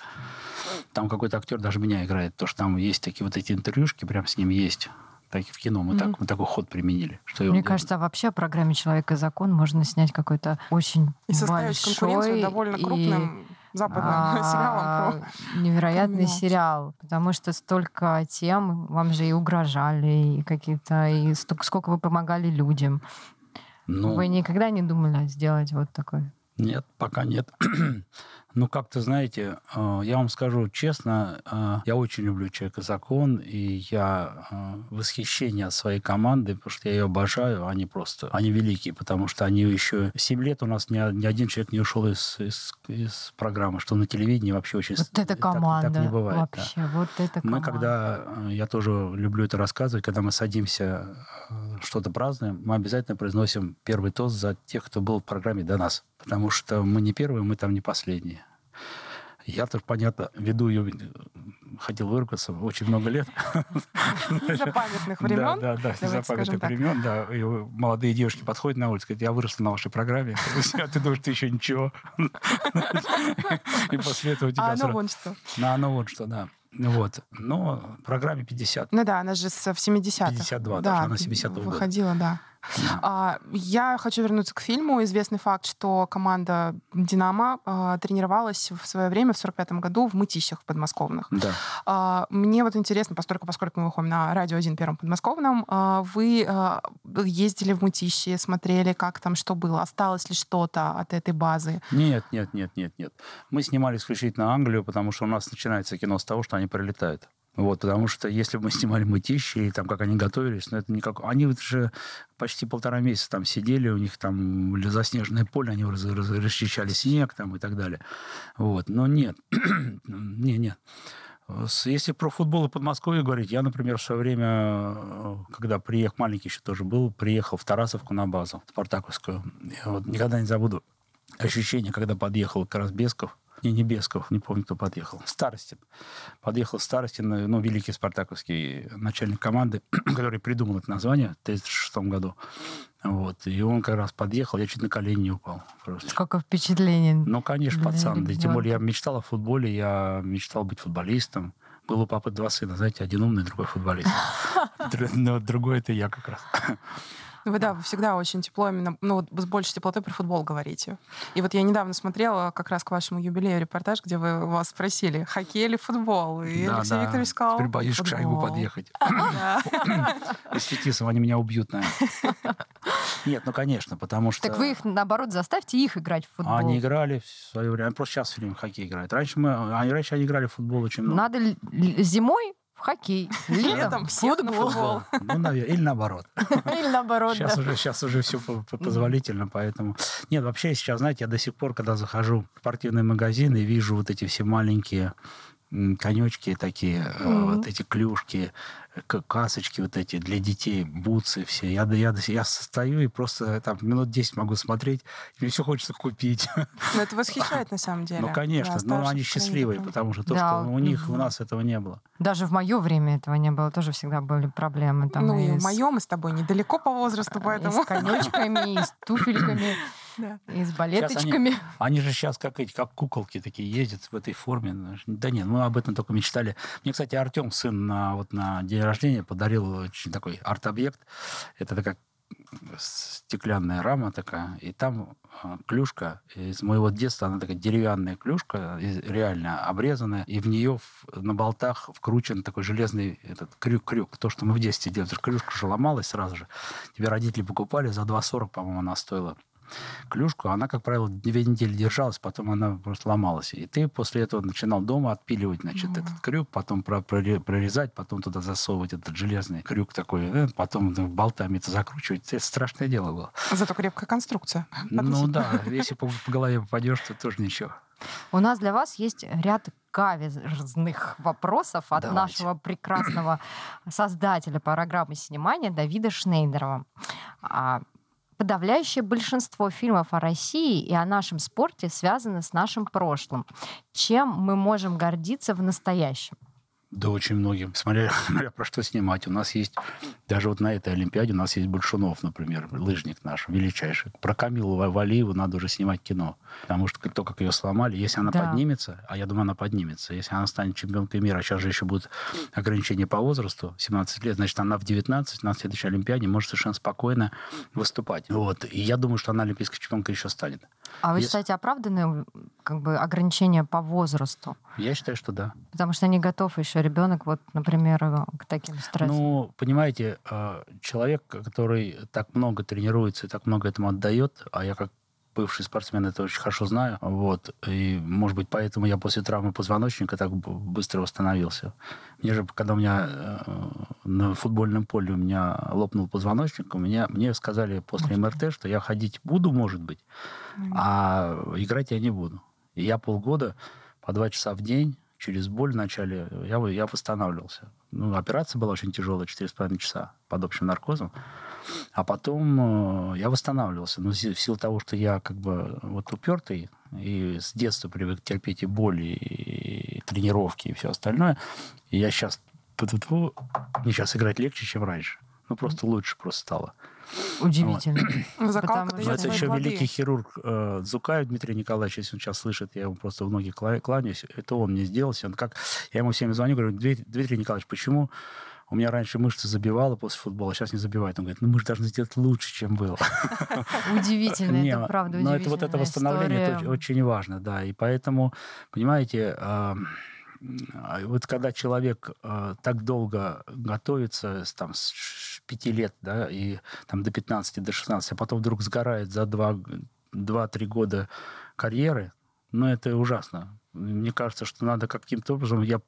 Там какой-то актер даже меня играет, то что там есть такие вот эти интервьюшки, прям с ним есть так и в кино мы, mm-hmm. так, мы такой ход применили. Что
Мне кажется, вообще о программе «Человек и закон» можно снять какой-то очень
И составить
большой
конкуренцию довольно крупным западным а, *laughs* сериалом
про невероятный сериал, потому что столько тем вам же и угрожали, и какие-то, и сколько вы помогали людям. Ну, вы никогда не думали сделать вот такой?
Нет, пока нет. Ну, как-то, знаете, э, я вам скажу честно, э, я очень люблю «Человека закон», и я э, восхищение от своей команды, потому что я ее обожаю, они просто, они великие, потому что они еще 7 лет у нас ни, ни один человек не ушел из, из, из программы, что на телевидении вообще очень...
Вот это команда так, так не бывает, вообще, да. вот это команда.
Мы когда, я тоже люблю это рассказывать, когда мы садимся, что-то празднуем, мы обязательно произносим первый тост за тех, кто был в программе до нас потому что мы не первые, мы там не последние. Я тоже, понятно, веду ее, хотел выругаться очень много лет. *laughs*
Незапамятных времен?
Да, да, да, незапамятных времен, да. И молодые девушки подходят на улицу, говорят, я выросла на вашей программе. *laughs* А ты думаешь, ты еще ничего. *laughs* И после этого тебя...
А оно вон что.
А оно вон что, да. Вот. Но программе 50.
Ну да, она же в 70-х.
52, да, она 70 года.
Выходила, да. А, я хочу вернуться к фильму. Известный факт, что команда «Динамо» а, тренировалась в свое время, в 45 году, в Мытищах подмосковных.
Да.
А, мне вот интересно, поскольку, поскольку мы выходим на радио 1 первом подмосковном, вы ездили в Мытищи, смотрели, как там что было, осталось ли что-то от этой базы?
Нет, нет, нет, нет, нет. Мы снимали исключительно Англию, потому что у нас начинается кино с того, что они прилетают. Вот, потому что если бы мы снимали мытищи, и там, как они готовились, ну, это никак... Они вот же почти полтора месяца там сидели, у них там заснеженное поле, они раз, раз, расчищали снег там и так далее. Вот. Но нет, *clears throat* не, нет. Если про футбол и Подмосковье говорить, я, например, в свое время, когда приехал, маленький еще тоже был, приехал в Тарасовку на базу, Спартаковскую. Я вот никогда не забуду ощущение, когда подъехал Карасбесков, не, не Бесков, не помню, кто подъехал. Старостин. Подъехал Старостин, ну, великий спартаковский начальник команды, *clears throat* который придумал это название в 1936 году. Вот. И он как раз подъехал, я чуть на колени не упал.
Просто. Какое впечатление.
Ну, конечно, пацан. Да, тем более я мечтал о футболе, я мечтал быть футболистом. Был у папы два сына, знаете, один умный, другой футболист. *laughs* Но другой это я как раз.
Ну, вы, да, вы всегда очень тепло, именно, ну, вот с большей теплотой про футбол говорите. И вот я недавно смотрела как раз к вашему юбилею репортаж, где вы вас спросили, хоккей или футбол? И да, Алексей да. Викторович сказал,
Теперь боюсь футбол. к шайбу подъехать. *laughs* С Фетисом они меня убьют, наверное. Нет, ну, конечно, потому что...
Так вы их, наоборот, заставьте их играть в футбол.
Они играли в свое время. Просто сейчас все время хоккей играют. Раньше, мы, раньше они играли в футбол очень много.
Надо зимой в хоккей, *laughs* летом в футбол.
Ну, наверное, или наоборот.
Или наоборот,
сейчас да. уже, сейчас уже все позволительно, поэтому... Нет, вообще сейчас, знаете, я до сих пор, когда захожу в спортивный магазин и вижу вот эти все маленькие конечки такие, mm-hmm. вот эти клюшки, касочки вот эти для детей, бутсы все. Я, я, я стою и просто там минут 10 могу смотреть, и мне все хочется купить. *laughs*
Но это восхищает на самом деле.
Ну, конечно, да, но они счастливые, потому что то, да, что у них, у нас этого не было.
Даже в мое время этого не было, тоже всегда были проблемы. Там
ну, и, и в моем, и с тобой недалеко по возрасту, поэтому...
И с конечками, и с туфельками. *laughs* Да. И с балеточками.
Они, они же сейчас как эти, как куколки такие ездят в этой форме. Да нет, мы об этом только мечтали. Мне, кстати, Артем, сын, на, вот на день рождения подарил очень такой арт-объект. Это такая стеклянная рама такая, и там а, клюшка из моего детства, она такая деревянная клюшка, реально обрезанная, и в нее на болтах вкручен такой железный этот крюк-крюк, то, что мы в детстве делали. Клюшка же ломалась сразу же. Тебе родители покупали, за 2,40, по-моему, она стоила клюшку, она, как правило, две недели держалась, потом она просто ломалась. И ты после этого начинал дома отпиливать, значит, mm-hmm. этот крюк, потом прорезать, потом туда засовывать этот железный крюк такой, э, потом болтами это закручивать. Это страшное дело было.
Зато крепкая конструкция.
Ну да, *laughs* если по, по голове попадешь, то тоже ничего.
У нас для вас есть ряд каверзных вопросов от Давайте. нашего прекрасного *clears throat* создателя программы «Синемания» Давида Шнейдерова. Подавляющее большинство фильмов о России и о нашем спорте связано с нашим прошлым. Чем мы можем гордиться в настоящем?
Да очень многим. Смотря, *laughs* смотря про что снимать. У нас есть, даже вот на этой Олимпиаде у нас есть Большунов, например, лыжник наш, величайший. Про Камилу Валиеву надо уже снимать кино. Потому что то, как ее сломали, если она да. поднимется, а я думаю, она поднимется, если она станет чемпионкой мира, а сейчас же еще будет ограничение по возрасту, 17 лет, значит, она в 19 на следующей Олимпиаде может совершенно спокойно выступать. Вот. И я думаю, что она олимпийской чемпионкой еще станет.
А вы Если... считаете оправданные как бы, ограничения по возрасту?
Я считаю, что да.
Потому что не готов еще ребенок, вот, например, к таким стрессам.
Ну, понимаете, э, человек, который так много тренируется и так много этому отдает, а я как бывший спортсмен, это очень хорошо знаю. Вот. И, может быть, поэтому я после травмы позвоночника так быстро восстановился. Мне же, когда у меня э, на футбольном поле у меня лопнул позвоночник, у меня, мне сказали после МРТ, что я ходить буду, может быть, а играть я не буду. И я полгода по два часа в день через боль вначале я, я восстанавливался. Ну, операция была очень тяжелая, 4,5 часа под общим наркозом. А потом э, я восстанавливался. Но в силу того, что я как бы вот упертый, и с детства привык терпеть и боли, и тренировки, и все остальное, и я сейчас... Мне сейчас играть легче, чем раньше. Ну, просто лучше просто стало.
Удивительно.
Вот. Закалка
Но это еще плоды. великий хирург э, Зукаев Дмитрий Николаевич, если он сейчас слышит, я ему просто в ноги кланяюсь, это он мне сделал. Он как, я ему всем звоню, говорю, Дмитрий Николаевич, почему у меня раньше мышцы забивала после футбола, сейчас не забивает. Он говорит, ну мы же должны сделать лучше, чем было. *laughs*
Удивительно, это правда
Но это вот это восстановление это очень важно, да. И поэтому, понимаете, вот когда человек э, так долго готовится, там, с 5 лет, да, и там до 15, до 16, а потом вдруг сгорает за 2-3 года карьеры, ну, это ужасно. Мне кажется, что надо каким-то образом... Я,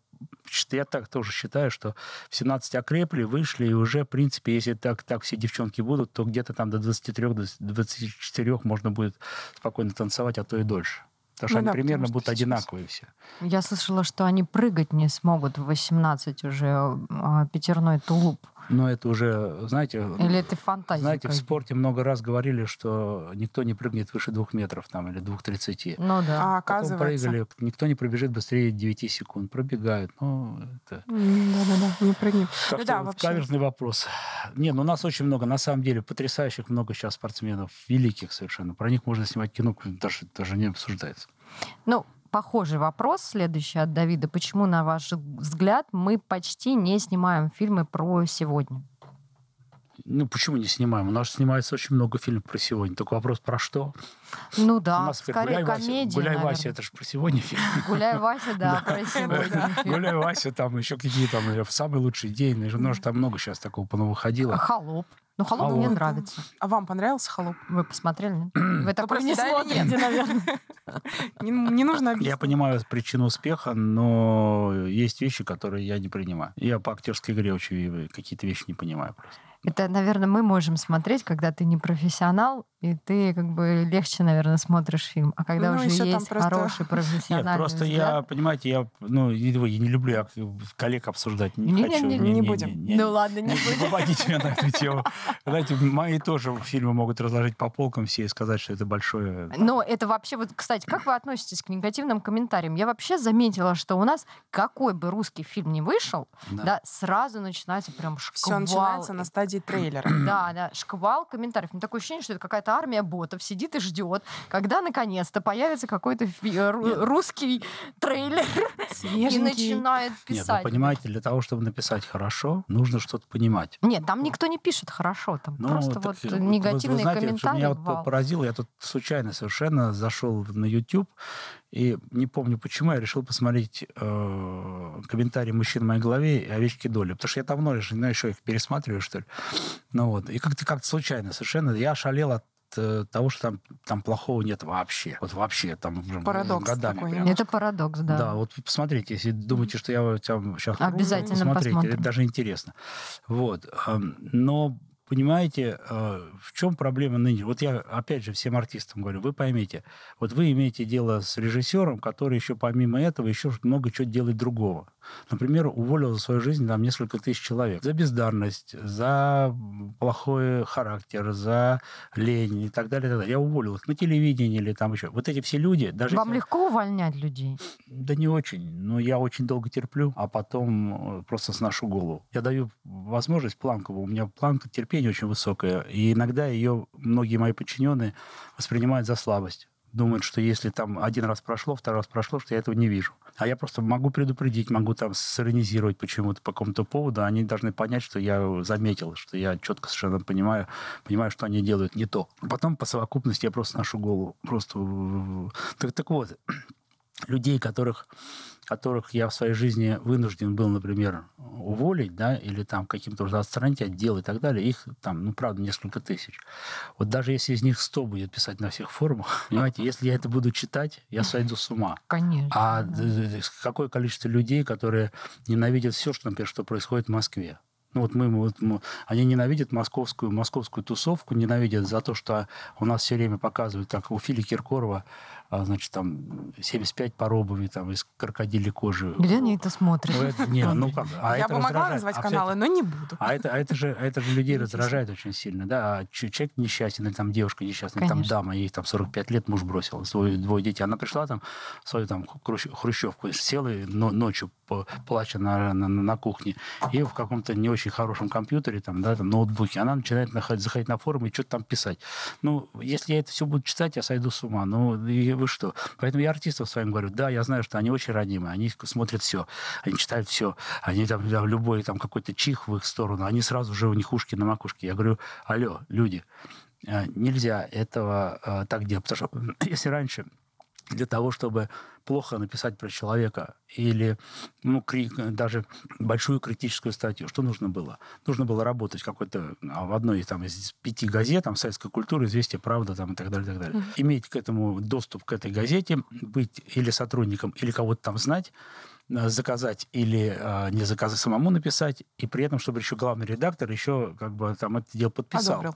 я так тоже считаю, что в 17 окрепли, вышли, и уже, в принципе, если так, так все девчонки будут, то где-то там до 23-24 можно будет спокойно танцевать, а то и дольше. Потому что ну, они да, примерно будут сейчас... одинаковые все.
Я слышала, что они прыгать не смогут в 18 уже а, пятерной тулуп.
Но это уже, знаете...
Или это фантазия?
Знаете, в спорте много раз говорили, что никто не прыгнет выше двух метров там, или двух тридцати.
Ну да.
А оказывается...
прыгали, никто не пробежит быстрее 9 секунд. Пробегают. Ну, это...
Да-да-да, не прыгнет.
Так ну, да, вообще... каверзный вопрос. Не, ну у нас очень много, на самом деле, потрясающих много сейчас спортсменов, великих совершенно. Про них можно снимать кино, даже, даже не обсуждается.
Ну, похожий вопрос следующий от Давида. Почему, на ваш взгляд, мы почти не снимаем фильмы про сегодня?
Ну, почему не снимаем? У нас снимается очень много фильмов про сегодня. Только вопрос про что?
Ну да, У нас, скорее гуляй, комедия,
Вася, Гуляй, Вася, это же про сегодня фильм.
Гуляй, Вася, да, *laughs* про сегодня *laughs*
Гуляй, Вася, там еще какие там, самый лучший день. Ну, там много сейчас такого понавыходило.
Холоп. Ну, холоп мне нравится.
А вам понравился холоп?
Вы посмотрели? Вы такой не смотрите, наверное. *laughs*
Не, не нужно
объяснить. Я понимаю причину успеха, но есть вещи, которые я не принимаю. Я по актерской игре очень какие-то вещи не понимаю просто.
Это, наверное, мы можем смотреть, когда ты не профессионал, и ты как бы легче, наверное, смотришь фильм. А когда ну, уже есть просто... хороший *laughs* профессиональный
Нет, просто
взгляд...
я, понимаете, я, ну, я не люблю я коллег обсуждать. Не, не хочу.
Не, не, не, будем.
Не, не, ну ладно, не, не будем.
Выводите *laughs* меня на эту тему. Знаете, мои тоже фильмы могут разложить по полкам все и сказать, что это большое...
Но это вообще, вот, кстати, как вы относитесь к негативным комментариям? Я вообще заметила, что у нас какой бы русский фильм ни вышел, да, да сразу начинается прям шквал.
Все начинается на стадии трейлера.
Да, да, шквал комментариев. Мне такое ощущение, что это какая-то армия ботов сидит и ждет, когда наконец-то появится какой-то э, русский трейлер и начинает писать. Нет,
вы понимаете, для того, чтобы написать хорошо, нужно что-то понимать.
Нет, там никто не пишет хорошо, там ну, просто вот негативные вы, знаете, комментарии.
Меня вот поразило, я тут случайно совершенно зашел на YouTube и не помню почему, я решил посмотреть э, комментарии мужчин в моей голове и овечки доли. Потому что я давно не знаю, еще их пересматриваю, что ли. Ну вот. И как-то как случайно совершенно я шалел от того, что там, там плохого нет вообще. Вот вообще там
парадокс
годами.
Такой,
это парадокс, да.
Да, вот посмотрите, если думаете, что я там сейчас...
Обязательно посмотрите, посмотрим.
это даже интересно. Вот. Но понимаете, э, в чем проблема ныне? Вот я, опять же, всем артистам говорю, вы поймите, вот вы имеете дело с режиссером, который еще помимо этого еще много чего делает другого. Например, уволил за свою жизнь там несколько тысяч человек за бездарность, за плохой характер, за лень и так далее. И так далее. Я уволил их на телевидении или там еще. Вот эти все люди... Даже
Вам легко увольнять людей?
Да не очень. Но я очень долго терплю, а потом э, просто сношу голову. Я даю возможность планковую. У меня планка терпения очень высокая. И иногда ее многие мои подчиненные воспринимают за слабость думают, что если там один раз прошло, второй раз прошло, что я этого не вижу. А я просто могу предупредить, могу там сиронизировать почему-то по какому-то поводу. Они должны понять, что я заметил, что я четко совершенно понимаю, понимаю, что они делают не то. Потом по совокупности я просто ношу голову. Просто... Так, так вот, *clears throat* людей, которых которых я в своей жизни вынужден был, например, уволить, да, или там каким-то уже отстранить отдел и так далее, их там, ну, правда, несколько тысяч. Вот даже если из них 100 будет писать на всех форумах, *laughs* понимаете, если я это буду читать, я сойду с ума.
Конечно.
А какое количество людей, которые ненавидят все, что, например, что происходит в Москве. Ну вот мы, вот мы, они ненавидят московскую, московскую тусовку, ненавидят за то, что у нас все время показывают, как у Фили Киркорова значит, там 75 пар обуви там, из крокодилей кожи.
Где они это смотрят? Ну, это,
не, ну как, а Я это бы могла назвать а каналы, но не буду.
А это, а это, же, это же людей раздражает очень сильно. Да? А человек несчастен, или там девушка несчастная, Конечно. там дама, ей там 45 лет, муж бросил, свой, двое детей. Она пришла там в свою там хрущевку, села но, ночью, плача на, на, на кухне, и в каком-то не очень хорошем компьютере, там, да, там, ноутбуке, она начинает находить, заходить на форум и что-то там писать. Ну, если я это все буду читать, я сойду с ума. Ну, и вы что? Поэтому я артистов своим говорю, да, я знаю, что они очень ранимые, они смотрят все, они читают все, они там, да, любой там какой-то чих в их сторону, они сразу же у них ушки на макушке. Я говорю, алло, люди, э, нельзя этого э, так делать, потому что *clears throat* если раньше для того, чтобы плохо написать про человека или ну, даже большую критическую статью, что нужно было? Нужно было работать какой-то а, в одной там, из пяти газет, там, советской культуры, известие, правда там, и так далее, и так далее. Mm-hmm. Иметь к этому доступ к этой газете, быть или сотрудником, или кого-то там знать, заказать или э, не заказать, самому написать, и при этом, чтобы еще главный редактор еще как бы там это дело подписал. Одобрил.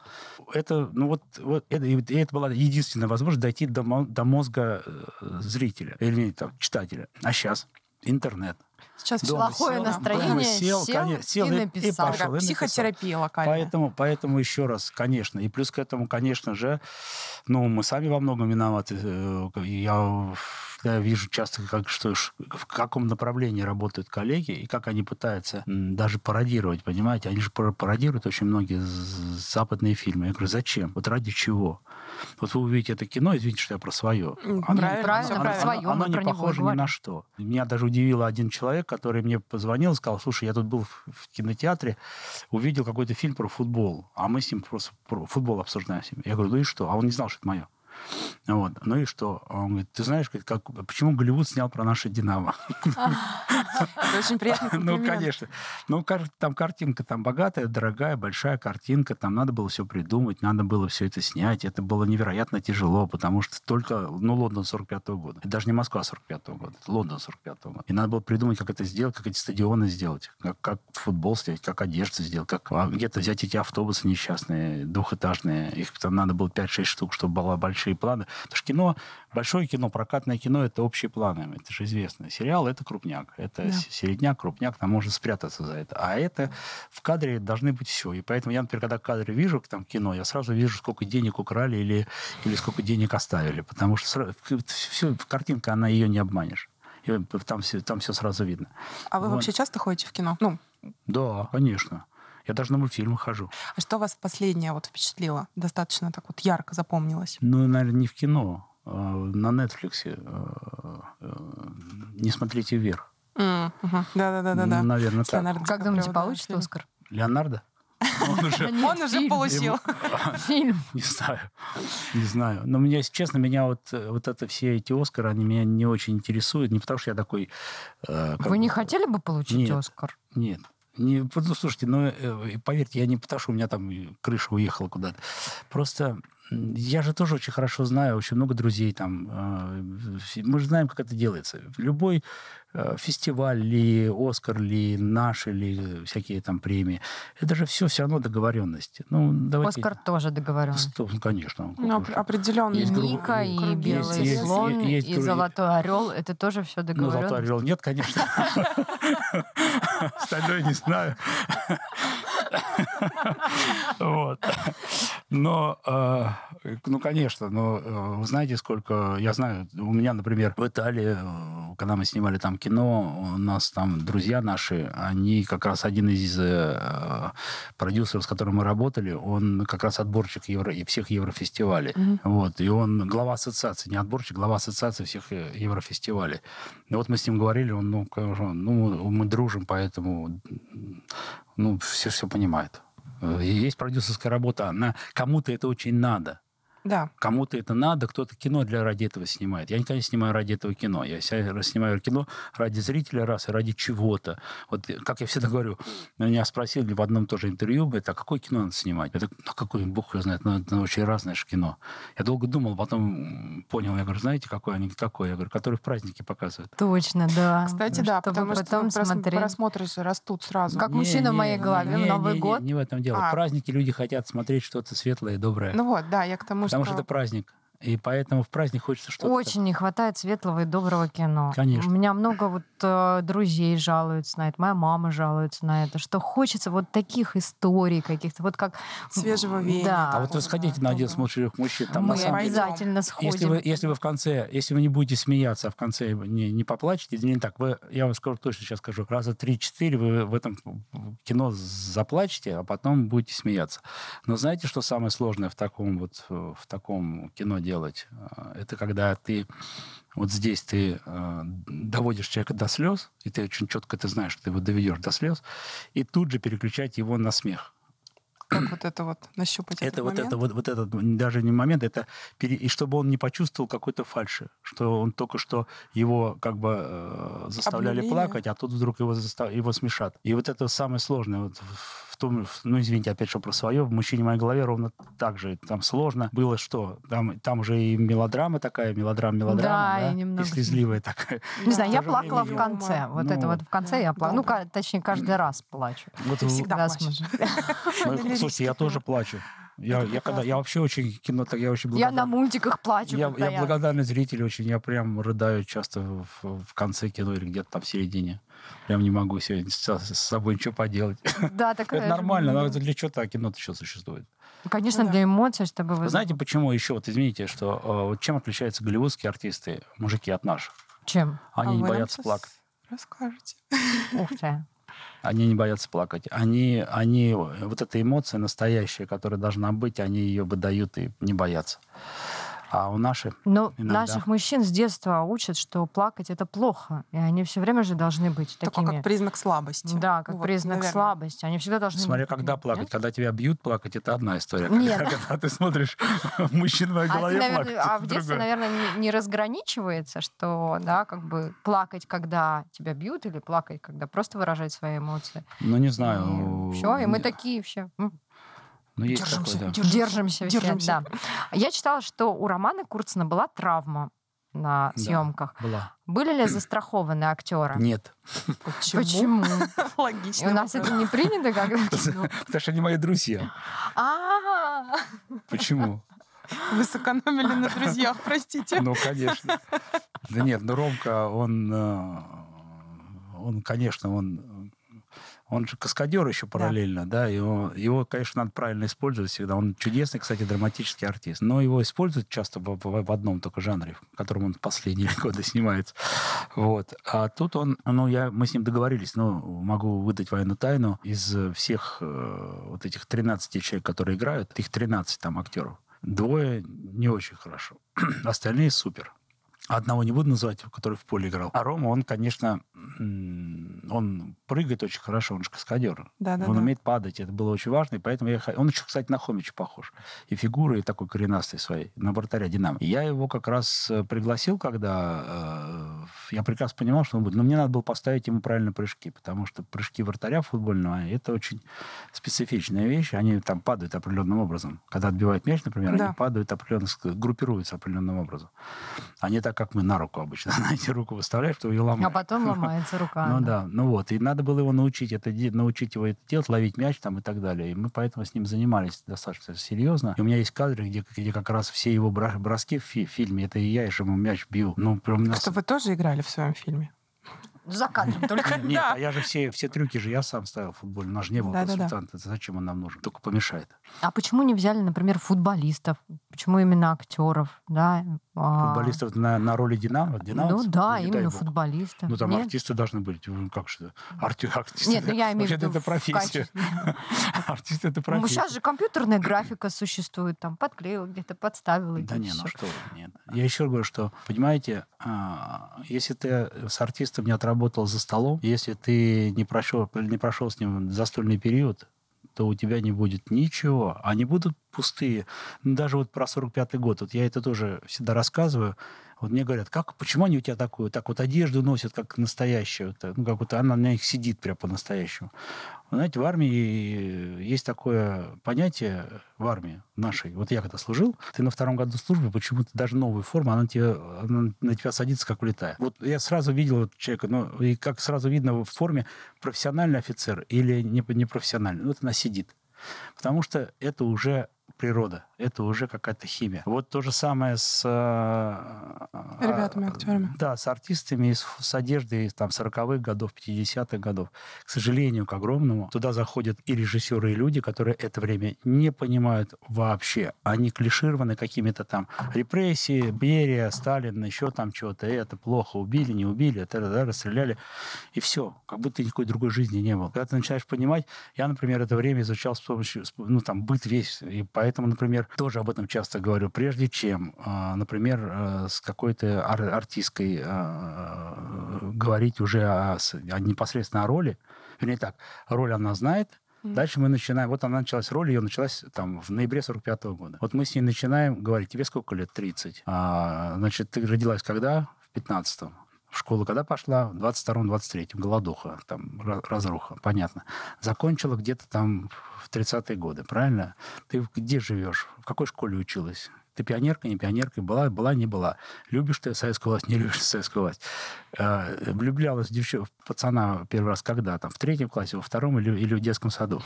Это, ну вот, вот это, и это была единственная возможность дойти до, до мозга э, зрителя или там, читателя. А сейчас интернет.
Сейчас дома плохое сел, настроение, сел, сел, конечно, сел и, и написал.
И пошел, и Психотерапия локальная.
Поэтому, поэтому еще раз, конечно, и плюс к этому, конечно же, ну, мы сами во многом виноваты. Э, я я вижу часто, как, что, в каком направлении работают коллеги и как они пытаются даже пародировать, понимаете? Они же пародируют очень многие западные фильмы. Я говорю, зачем? Вот ради чего? Вот вы увидите это кино, извините, что я про свое.
Оно, правильно, правильно, оно, свое,
оно, оно не похоже ни на что. Меня даже удивил один человек, который мне позвонил сказал, слушай, я тут был в, в кинотеатре, увидел какой-то фильм про футбол, а мы с ним просто про футбол обсуждаем. Я говорю, ну и что? А он не знал, что это мое. Вот. Ну и что? Он говорит, ты знаешь, как, как, почему Голливуд снял про наше «Динамо»?
Это очень приятно. *laughs*
Ну, конечно. Ну, там картинка там богатая, дорогая, большая картинка. Там надо было все придумать, надо было все это снять. Это было невероятно тяжело, потому что только, ну, Лондон 45 -го года. Это даже не Москва 45 -го года, это Лондон 45 -го года. И надо было придумать, как это сделать, как эти стадионы сделать, как, как футбол сделать, как одежду сделать, как а, где-то взять эти автобусы несчастные, двухэтажные. Их там надо было 5-6 штук, чтобы была большая общие планы. Потому что кино, большое кино, прокатное кино – это общие планы. Это же известно. Сериал – это крупняк. Это да. середняк, крупняк, там можно спрятаться за это. А это в кадре должны быть все. И поэтому я, например, когда кадры вижу там кино, я сразу вижу, сколько денег украли или, или сколько денег оставили. Потому что сразу, все, картинка, она ее не обманешь. И там все, там все сразу видно.
А вы вот. вообще часто ходите в кино? Ну,
да, конечно. Я даже на мультфильмы хожу.
А что вас последнее вот впечатлило? Достаточно так вот ярко запомнилось?
Ну, наверное, не в кино. А на Netflix э, э, «Не смотрите вверх».
Да-да-да. да.
Ну, наверное, так.
Как думаете, получит Оскар?
Леонардо? *laughs*
Он уже, он уже получил. *laughs*
Фильм.
Не знаю. Не знаю. Но меня, если честно, меня вот, вот это все эти Оскары, они меня не очень интересуют. Не потому, что я такой...
Э, Вы не хотели бы получить
нет,
Оскар?
Нет. Не, ну, слушайте, ну, э, поверьте, я не потому, у меня там крыша уехала куда-то. Просто я же тоже очень хорошо знаю, очень много друзей там. Э, мы же знаем, как это делается. Любой э, фестиваль ли, Оскар ли, наши ли, всякие там премии, это же все все равно договоренности. Ну,
давайте... Оскар тоже договоренность.
Стоп, ну, конечно.
Ну, определенно.
И Ника, и Белый есть, слон, есть, и Золотой орел, это тоже все договоренность.
Ну, Золотой орел нет, конечно. *laughs* Остальное не знаю. *laughs* Вот. Но, э, ну, конечно, но э, вы знаете, сколько... Я знаю, у меня, например, в Италии, э, когда мы снимали там кино, у нас там друзья наши, они как раз один из продюсеров, с которым мы работали, он как раз отборщик евро, всех еврофестивалей. Mm-hmm. Вот. И он глава ассоциации, не отборщик, глава ассоциации всех еврофестивалей. И вот мы с ним говорили, он, ну, ну мы дружим, поэтому ну, все все понимают. Есть продюсерская работа, она, кому-то это очень надо.
Да.
Кому-то это надо, кто-то кино для ради этого снимает. Я никогда не снимаю ради этого кино. Я снимаю кино ради зрителя раз и ради чего-то. Вот э, как я всегда говорю, меня спросили в одном тоже интервью, говорят, а какое кино надо снимать? Я такой, ну какое, бог его знает, ну, это очень разное же кино. Я долго думал, потом понял, я говорю, знаете, какое? Они какое? Я говорю, который в празднике показывают.
Точно, да.
Кстати, да,
Чтобы
потому что
потом смотреть.
просмотры же растут сразу.
Как мужчина в моей голове в Новый
не,
год.
Не, в этом дело.
А.
В праздники люди хотят смотреть что-то светлое и доброе.
Ну вот, да, я к тому,
потому
что...
это праздник. И поэтому в праздник хочется что-то...
Очень не хватает светлого и доброго кино.
Конечно.
У меня много вот э, друзей жалуются на это, моя мама жалуется на это, что хочется вот таких историй каких-то, вот как...
Свежего веяния.
Да.
А вот вы сходите на один смотрящих мужчин, там
Мы
на самом деле...
обязательно сходим.
Если вы, если вы в конце, если вы не будете смеяться, а в конце не, не поплачете, не так, вы, я вам скажу точно сейчас скажу, раза 3-4 вы в этом кино заплачете, а потом будете смеяться. Но знаете, что самое сложное в таком вот э, в таком кино делать? Э, Это когда ты вот здесь ты э, доводишь человека до слез, и ты очень четко ты знаешь, что ты его доведешь до слез, и тут же переключать его на смех.
Как вот это вот нащупать
Это
этот
вот
момент?
это вот, вот этот даже не момент, это пере- и чтобы он не почувствовал какой-то фальши, что он только что его как бы э, заставляли
Обнулили.
плакать, а тут вдруг его застав- его смешат. И вот это самое сложное вот в в том, в- ну извините опять что про свое, в мужчине в моей голове ровно так же, там сложно было что, там там уже и мелодрама такая, мелодрама, мелодрама,
Да,
да,
и немного
слезливая такая.
Не знаю, я
же
плакала в конце. Вот это
Ну,
вот в конце я плакала. Ну, точнее, каждый раз плачу.
Вот
Ты всегда
Да,
плачешь. *laughs*
слушайте, я тоже плачу. Я, я когда я вообще очень кино, так я очень
Я на
благодарен.
мультиках плачу.
Я, я
постоянно.
благодарный зритель очень. Я прям рыдаю часто в, в конце кино или где-то там в середине. Прям не могу сегодня с, с собой ничего поделать. *laughs*
Да, такая
Это нормально. но это для чего-то кино-то еще существует.
Конечно,
Ну да.
для эмоций, чтобы вы...
Знаете, почему еще? Вот извините, что э, вот чем отличаются голливудские артисты, мужики от наших?
Чем?
Они
А
не боятся плакать.
Расскажете.
Ух ты.
Они не боятся плакать. Они, они, вот эта эмоция настоящая, которая должна быть, они ее выдают и не боятся. А у наших
Но
Иногда.
наших мужчин с детства учат, что плакать это плохо. И они все время же должны быть
Только
такими.
как признак слабости.
Да, как
Вот,
признак
наверное.
слабости. Они всегда должны
Смотря
быть
когда
такими,
плакать.
нет?
Когда тебя бьют, плакать это одна история.
Нет.
Когда, *laughs* когда ты смотришь *laughs* мужчин в
А, ты,
голове
наверное,
плакать,
а в детстве,
другое.
наверное, не, не разграничивается, что, да, как бы плакать, когда тебя бьют, или плакать, когда просто выражать свои эмоции.
Ну, не знаю.
Все, и мы такие все.
Ну, есть
Держимся,
такое, да.
держимся.
Держимся, все, да. Я читала, что у Романа Курцина была травма на
Да.
съемках.
Была.
Были ли застрахованы актеры?
Нет.
Почему?
Почему? *laughs* И
Логично.
у нас это не принято как *laughs*
Потому что они мои друзья.
А,
Почему?
Вы сэкономили на друзьях, простите.
Ну, конечно. Да нет, ну Ромка, он, э, он, конечно, он, он же каскадер еще параллельно, да, и он- его, конечно, надо правильно использовать всегда. Он чудесный, кстати, драматический артист, но его используют часто в, в- в одном только жанре, в котором он последние *laughs* годы снимается. Вот. А тут он, ну, я, мы с ним договорились, ну, могу выдать военную тайну, из всех э, вот этих 13 человек, которые играют, их 13 там актеров, двое не очень хорошо, *clears throat* остальные супер. Одного не буду называть, который в поле играл. А Рома, он, конечно, он прыгает очень хорошо, он же каскадер.
Да-да-да.
Он умеет падать, это было очень важно, и поэтому я... Он еще, кстати, на Хомича похож. И фигурой такой коренастой своей, на вратаря Динамо. И я его как раз э, пригласил, когда э, я прекрасно понимал, что он будет. Но мне надо было поставить ему правильно прыжки, потому что прыжки вратаря футбольного, это очень специфичная вещь. Они там падают определенным образом. Когда отбивают мяч, например,
Да.
они падают определенно, группируются определенным образом. А не так, как мы на руку обычно. *laughs* Знаете, руку выставляешь, что ее ломаешь.
а потом *laughs* ломается рука.
Ну да, ну вот. И надо было его научить, это, научить его это делать, ловить мяч там и так далее. И мы поэтому с ним занимались достаточно серьезно. И у меня есть кадры, где, где как раз все его броски в фи- фильме, это и я, и же ему мяч бил. Ну, прям нас-
Что вы тоже играли в своем фильме?
За кадром только.
Нет, а я же все, все трюки же я сам ставил в футболе. У нас же не было консультанта. Зачем он нам нужен? Только помешает.
А почему не взяли, например, футболистов? Почему именно актеров? Да? А,
Футболистов на, на роли Динамо?
Ну
динамовцев?
да,
дай
именно
бог.
футболистов.
Ну, там
Нет?
артисты должны быть. Ну, Как же? Арти- артисты.
Нет, ну я имею в виду
это профессия. *laughs* Артист это
Ну,
профессия.
сейчас же компьютерная графика существует, там подклеил где-то, подставил.
Да не, ну что нет. Я еще говорю, что, понимаете, а, если ты с артистом не отработал за столом, если ты не прошел, не прошел с ним застольный период, то у тебя не будет ничего. Они будут пустые. Даже вот про 45-й год, вот я это тоже всегда рассказываю. Вот мне говорят, как, почему они у тебя такую, так вот одежду носят, как настоящую, ну, как вот она на них сидит прям по-настоящему. Знаете, в армии есть такое понятие в армии нашей. Вот я когда служил, ты на втором году службы, почему-то даже новую форму, она, тебе, она на тебя садится, как улетая. Вот я сразу видел вот человека, ну, и как сразу видно в форме профессиональный офицер или непрофессиональный. Вот она сидит. Потому что это уже природа. Это уже какая-то химия. Вот то же самое с... Э,
Ребятами, актерами.
Да, с артистами, с, с одеждой там 40-х годов, 50-х годов. К сожалению, к огромному, туда заходят и режиссеры, и люди, которые это время не понимают вообще. Они клишированы какими-то там репрессии, Берия, Сталин, еще там чего-то. Это плохо, убили, не убили, это, да, расстреляли. И все. Как будто никакой другой жизни не было. Когда ты начинаешь понимать, я, например, это время изучал с помощью, ну, там, быт весь, и Поэтому, например, тоже об этом часто говорю. Прежде чем, а, например, э, с какой-то ар- артисткой а, говорить уже о, о непосредственно о роли, вернее так, роль она знает, Дальше мы начинаем, вот она началась, роль ее началась там в ноябре 45 -го года. Вот мы с ней начинаем говорить, тебе сколько лет? 30. А, значит, ты родилась когда? В 15-м. В школу когда пошла? В 22-м, 23-м. Голодуха, там, разруха, понятно. Закончила где-то там в 30-е годы, правильно? Ты где живешь? В какой школе училась? Ты пионерка, не пионерка, была, была, не была. Любишь ты советскую власть, не любишь советскую власть. Э, влюблялась девчонка, пацана первый раз когда? Там, в третьем классе, во втором или, или в детском саду.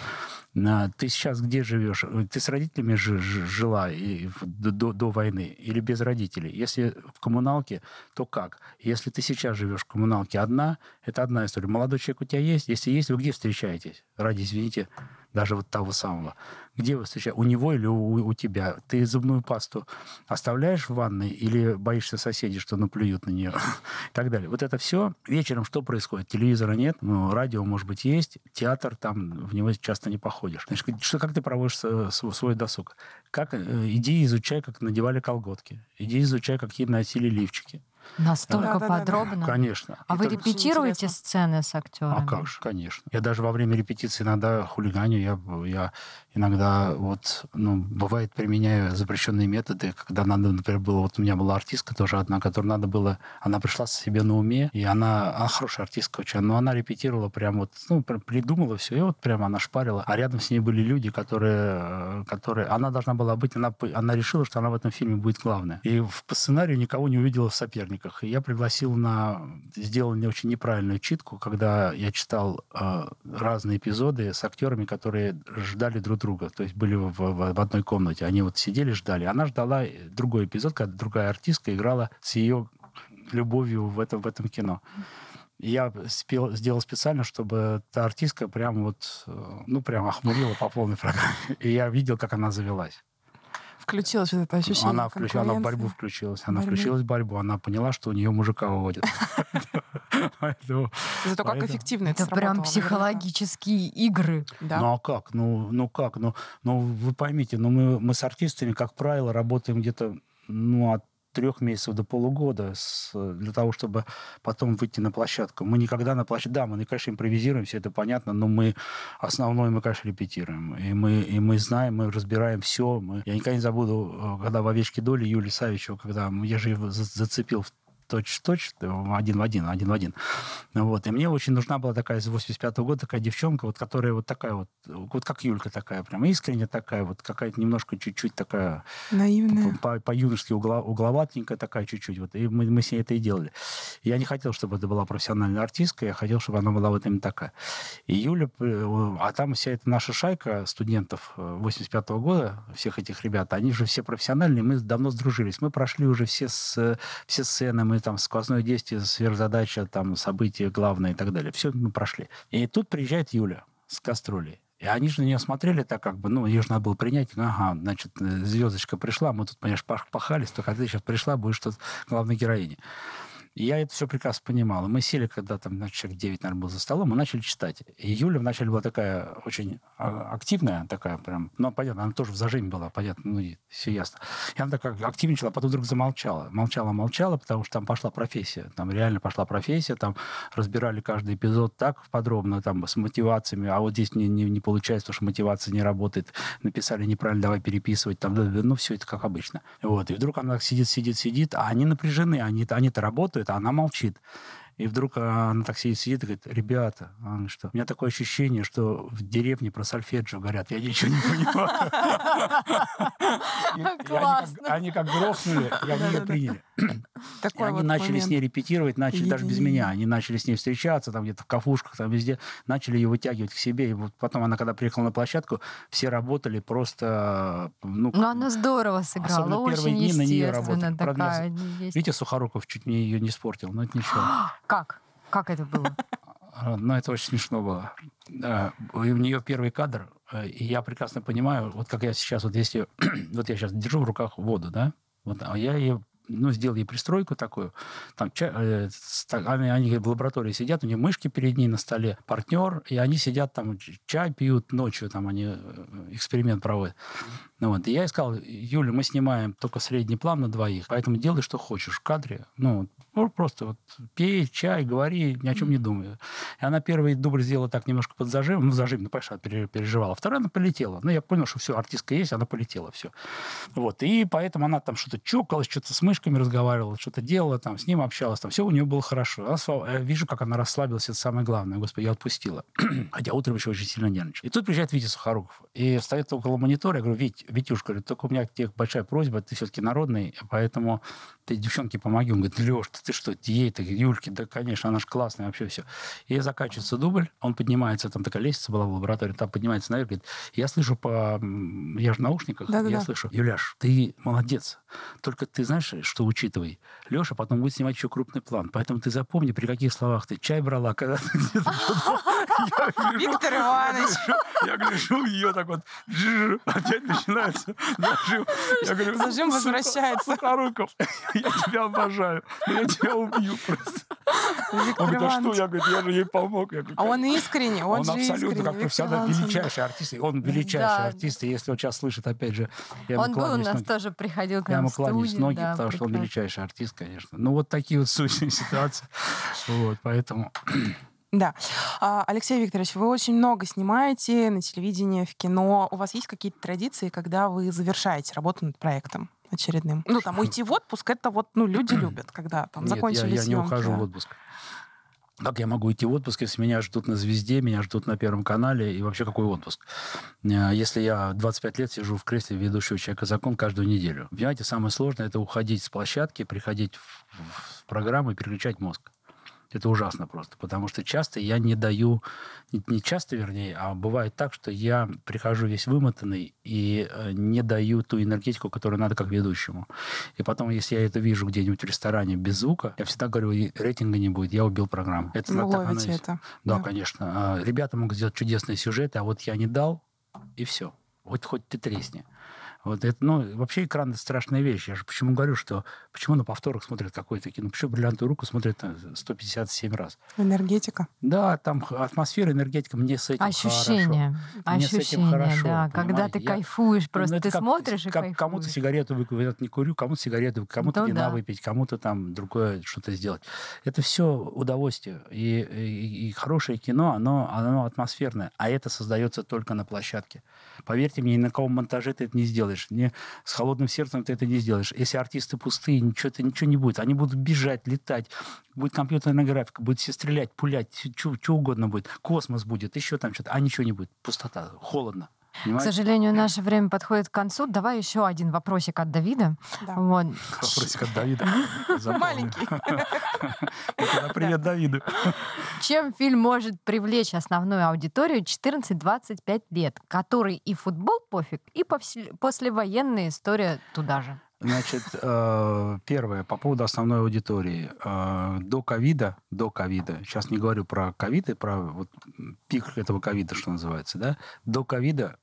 Ты сейчас где живешь? Ты с родителями ж, ж, жила и, до, до войны или без родителей? Если в коммуналке, то как? Если ты сейчас живешь в коммуналке одна, это одна история. Молодой человек у тебя есть? Если есть, вы где встречаетесь? Ради, извините, даже вот того самого. Где вы встречаетесь? У него или у, у тебя? Ты зубную пасту оставляешь в ванной или боишься соседей, что наплюют на нее? И *laughs* так далее. Вот это все. Вечером что происходит? Телевизора нет, ну, радио, может быть, есть, театр там, в него часто не походишь. Значит, что, как ты проводишь свой досуг? Как, э, иди изучай, как надевали колготки. Иди изучай, какие носили лифчики.
Настолько да, подробно?
Да, да. Конечно.
А Это вы репетируете сцены с актерами?
А как же, конечно. Я даже во время репетиции иногда хулиганю, я, я иногда вот, ну, бывает, применяю запрещенные методы, когда надо, например, было, вот у меня была артистка тоже одна, которая надо было, она пришла себе на уме, и она, она хорошая артистка очень, но она репетировала прям вот, ну, придумала все, и вот прямо она шпарила, а рядом с ней были люди, которые, которые, она должна была быть, она, она решила, что она в этом фильме будет главная. И по сценарию никого не увидела в соперниках. И я пригласил на, сделал не очень неправильную читку, когда я читал э, разные эпизоды с актерами, которые ждали друг друга, то есть были в, в, в одной комнате. Они вот сидели, ждали. Она ждала другой эпизод, когда другая артистка играла с ее любовью в этом, в этом кино. Я спел, сделал специально, чтобы та артистка прям вот, э, ну, прям охмурила по полной программе. *laughs* И я видел, как она завелась
включилось вот это ощущение
Она, включила, она в борьбу включилась. Она Борьбы. включилась в борьбу. Она поняла, что у нее мужика *laughs* *laughs* выводят.
Зато как эффективно
это прям психологические игры.
Ну а как? Ну, ну как? Ну, ну вы поймите, ну мы, мы с артистами, как правило, работаем где-то ну, от трех месяцев до полугода с, для того, чтобы потом выйти на площадку. Мы никогда на площадке... Да, мы, конечно, импровизируем, все это понятно, но мы основное мы, конечно, репетируем. И мы, и мы знаем, мы разбираем все. Мы... Я никогда не забуду, э, когда в «Овечке доли» Юлии Савичева, когда я же его зацепил в точь-в-точь, один в один, один в один. Вот. И мне очень нужна была такая из 85 -го года такая девчонка, вот, которая вот такая вот, вот как Юлька такая, прям искренне такая, вот какая-то немножко чуть-чуть такая...
Наивная.
По-юношески угла, угловатенькая такая чуть-чуть. Вот. И мы, мы с ней это и делали. Я не хотел, чтобы это была профессиональная артистка, я хотел, чтобы она была вот именно такая. И Юля, э, а там вся эта наша шайка студентов 85 -го года, всех этих ребят, они же все профессиональные, мы давно сдружились. Мы прошли уже все, с, все сцены, мы там сквозное действие, сверхзадача, там события главные и так далее. Все мы прошли. И тут приезжает Юля с кастрюлей. И они же на нее смотрели так, как бы, ну, ее же надо было принять. Ага, значит, звездочка пришла, мы тут, понимаешь, пахались, только ты сейчас пришла, будешь тут главной героиней. Я это все прекрасно понимал. И мы сели, когда там, значит, человек 9, наверное, был за столом, мы начали читать. И Юля вначале была такая очень а, активная, такая прям, ну, понятно, она тоже в зажиме была, понятно, ну, и все ясно. И она такая активничала, а потом вдруг замолчала. Молчала, молчала, потому что там пошла профессия. Там реально пошла профессия, там разбирали каждый эпизод так подробно, там, с мотивациями, а вот здесь не, не, не получается, потому что мотивация не работает. Написали неправильно, давай переписывать, там, ну, все это как обычно. Вот. И вдруг она сидит, сидит, сидит, а они напряжены, они, они-то работают, это она молчит. И вдруг она так сидит, сидит и говорит, ребята, она что, у меня такое ощущение, что в деревне про сольфеджио говорят, я ничего не понимаю. *laughs* Они как грохнули, и они ее приняли. Они начали с ней репетировать, начали даже без меня. Они начали с ней встречаться, там где-то в кафушках, там везде. Начали ее вытягивать к себе. И вот потом она, когда приехала на площадку, все работали просто...
Ну, Но она здорово сыграла, очень дни на нее работали. Такая,
Видите, Сухоруков чуть мне ее не испортил, но это ничего.
Как? Как это было?
Ну, это очень смешно было. У нее первый кадр, э, и я прекрасно понимаю, вот как я сейчас, вот если... *clears throat* Вот я сейчас держу в руках воду, да? Вот, а я ее ну, сделал ей пристройку такую. Там э, они, они в лаборатории сидят, у них мышки перед ней на столе, партнер, и они сидят там, чай пьют ночью, там они э, эксперимент проводят. Ну, вот. И я ей сказал, Юля, мы снимаем только средний план на двоих, поэтому делай, что хочешь в кадре. Ну, просто вот пей чай, говори, ни о чем не думай. И она первый дубль сделала так немножко под зажим, ну, зажим, ну, конечно, переживала. Вторая она полетела. Ну, я понял, что все, артистка есть, она полетела, все. Вот. И поэтому она там что-то чокалась, что-то с мышками разговаривала, что-то делала, там, с ним общалась, там, все у нее было хорошо. Она, я вижу, как она расслабилась, это самое главное. Господи, я отпустила. *clears throat* Хотя утром еще очень сильно нервничал. И тут приезжает Витя Сухоруков. И встает около монитора, я говорю, Вить, Витюш, говорит, только у меня к тебе большая просьба, ты все-таки народный, поэтому ты девчонке помоги. Он говорит, Леш, ты, ты что, ей-то, Юльке, да, конечно, она же классная, вообще все. И заканчивается дубль, он поднимается, там такая лестница была в лаборатории, там поднимается наверх, говорит, я слышу по... Я же в наушниках, Да-да-да. я слышу, Юляш, ты молодец, только ты знаешь, что учитывай, Леша потом будет снимать еще крупный план, поэтому ты запомни, при каких словах ты чай брала, когда ты *laughs* *laughs*
Виктор Иванович.
Я гляжу, ее так вот, опять начинается зажим.
Говорю, зажим возвращается.
Сухоруков, я тебя обожаю, я тебя убью просто.
Виктор
он говорит, а что? Я говорю, я же ей помог. Я говорю,
а он искренне, он, он же
абсолютно
искренне.
как профессионал, величайший артист. Он величайший да. артист, и если он сейчас слышит, опять же, я
Он был у нас ноги. тоже, приходил к нам
Я ему
кланяюсь
ноги, да, потому прекрасно. что он величайший артист, конечно. Ну, вот такие вот сущие *laughs* ситуации. Вот, поэтому...
Да. А, Алексей Викторович, вы очень много снимаете на телевидении, в кино. У вас есть какие-то традиции, когда вы завершаете работу над проектом очередным? Ну, там, уйти в отпуск, это вот, ну, люди *clears throat* любят, когда там
Нет,
закончили
я, я
съемки.
не ухожу в отпуск. Как я могу идти в отпуск, если меня ждут на «Звезде», меня ждут на Первом канале, и вообще какой отпуск? Э, если я 25 лет сижу в кресле ведущего человека закон каждую неделю. Понимаете, самое сложное – это уходить с площадки, приходить в, в программу и переключать мозг. Это ужасно просто, потому что часто я не даю, не часто, вернее, а бывает так, что я прихожу весь вымотанный и э, не даю ту энергетику, которую надо как ведущему. И потом, если я это вижу где-нибудь в ресторане без звука, я всегда говорю, рейтинга не будет, я убил программу.
Это Вы ловите это.
Да, да, конечно. А, ребята могут сделать чудесные сюжеты, а вот я не дал, и все. Вот хоть ты тресни. Вот это, ну, вообще экран — это страшная вещь. Я же почему говорю, что почему на повторах смотрят какое-то кино? Почему «Бриллиантовую руку» смотрят 157 раз?
Энергетика.
Да, там атмосфера, энергетика, мне с этим
Ощущение.
хорошо.
Ощущение,
с этим хорошо,
да. Когда ты кайфуешь, ну, просто ну, ты как, смотришь и
как,
кайфуешь.
Кому-то сигарету выкурить, не курю, кому-то сигарету, кому-то ну, вина да. выпить, кому-то там другое что-то сделать. Это все удовольствие. И, и, и хорошее кино, оно, оно атмосферное. А это создается только на площадке. Поверьте мне, ни на каком монтаже ты это не сделаешь. Не, с холодным сердцем ты это не сделаешь. Если артисты пустые, ничего, то ничего не будет. Они будут бежать, летать. Будет компьютерная графика, будет все стрелять, пулять, что угодно будет. Космос будет, еще там что-то. А ничего не будет. Пустота, холодно.
Понимаете? К сожалению, наше время подходит к концу. Давай еще один вопросик от Давида.
Да.
Вот.
Вопросик от Давида. *laughs*
Маленький. *laughs*
Привет, Давиду. *laughs*
Чем фильм может привлечь основную аудиторию 14-25 лет, который и футбол пофиг, и послевоенная история туда же?
Значит, э, первое, по поводу основной аудитории. Э, до ковида, до ковида, сейчас не говорю про ковид и про вот пик этого ковида, что называется, да, до ковида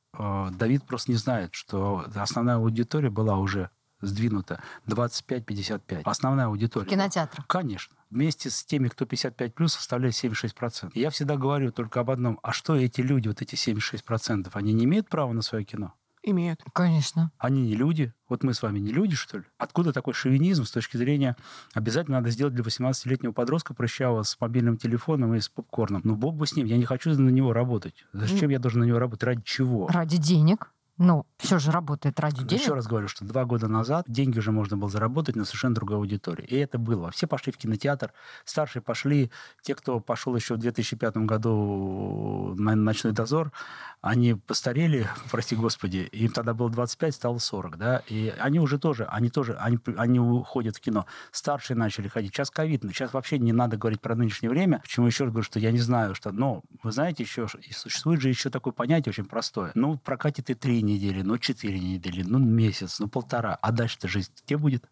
Давид просто не знает, что основная аудитория была уже сдвинута 25-55. Основная аудитория.
Кинотеатр.
Конечно. вместе с теми, кто 55 плюс, составляет 76%. И я всегда говорю только об одном. А что эти люди, вот эти 76%, они не имеют права на свое кино?
Имеют.
Конечно.
Они не люди. Вот мы с вами не люди, что ли? Откуда такой шовинизм с точки зрения обязательно надо сделать для 18-летнего подростка прыщавого с мобильным телефоном и с попкорном? Ну, бог бы с ним, я не хочу на него работать. Зачем я должен на него работать? Ради чего?
Ради денег. Ну, все же работает ради денег.
Еще раз говорю, что два года назад деньги уже можно было заработать на совершенно другой аудитории. И это было. Все пошли в кинотеатр, старшие пошли. Те, кто пошел еще в 2005 году на «Ночной дозор», они постарели, *laughs* прости господи, им тогда было 25, стало 40, да, и они уже тоже, они тоже, они, они уходят в кино. Старшие начали ходить. Сейчас ковид, но сейчас вообще не надо говорить про нынешнее время. Почему еще раз говорю, что я не знаю, что, но вы знаете, еще существует же еще такое понятие очень простое. Ну, в прокате ты три недели, ну, четыре недели, ну, месяц, ну, полтора. А дальше-то жизнь где будет?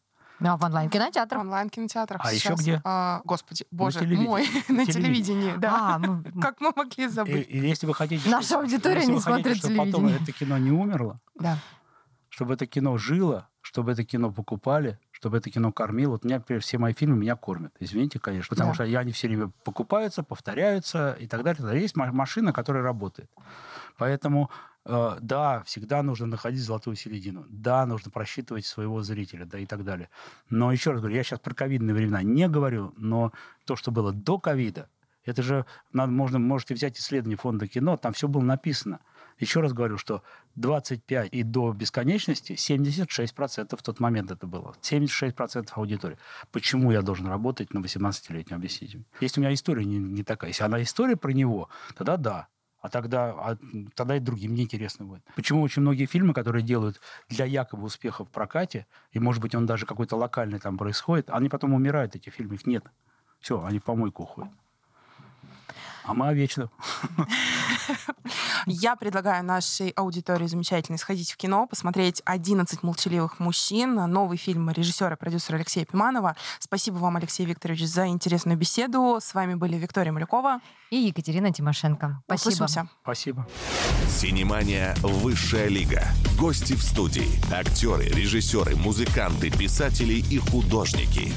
А в онлайн-кинотеатрах.
В онлайн-кинотеатрах.
А еще где?
А, господи, боже
телевидении.
мой, *laughs* на
телевидении.
да.
А, ну, *laughs*
Как мы могли забыть?
и если вы хотите...
Наша аудитория не смотрит
чтобы потом
телевидение.
это кино не умерло,
Да.
чтобы это кино жило, чтобы это кино покупали, чтобы это кино кормило. Вот меня, например, все мои фильмы меня кормят. Извините, конечно. Потому
Да.
что я- они все время покупаются, повторяются и так далее. Есть ма- машина, которая работает. Поэтому, да, всегда нужно находить золотую середину. Да, нужно просчитывать своего зрителя, да, и так далее. Но еще раз говорю, я сейчас про ковидные времена не говорю, но то, что было до ковида, это же надо, можно, можете взять исследование фонда кино, там все было написано. Еще раз говорю, что 25 и до бесконечности 76% в тот момент это было. 76% аудитории. Почему я должен работать на 18-летнем, объясните? Если у меня история не, не такая. Если она история про него, тогда да. А тогда, а тогда и другим неинтересно будет. Почему очень многие фильмы, которые делают для якобы успеха в прокате, и, может быть, он даже какой-то локальный там происходит, они потом умирают, эти фильмы, их нет. Все, они в помойку уходят. А мы вечно.
Я предлагаю нашей аудитории замечательно сходить в кино, посмотреть «11 молчаливых мужчин», новый фильм режиссера и продюсера Алексея Пиманова. Спасибо вам, Алексей Викторович, за интересную беседу. С вами были Виктория Малюкова.
И Екатерина Тимошенко. Спасибо.
Услышимся.
Спасибо.
Синемания «Высшая лига». Гости в студии. Актеры, режиссеры, музыканты, писатели и художники.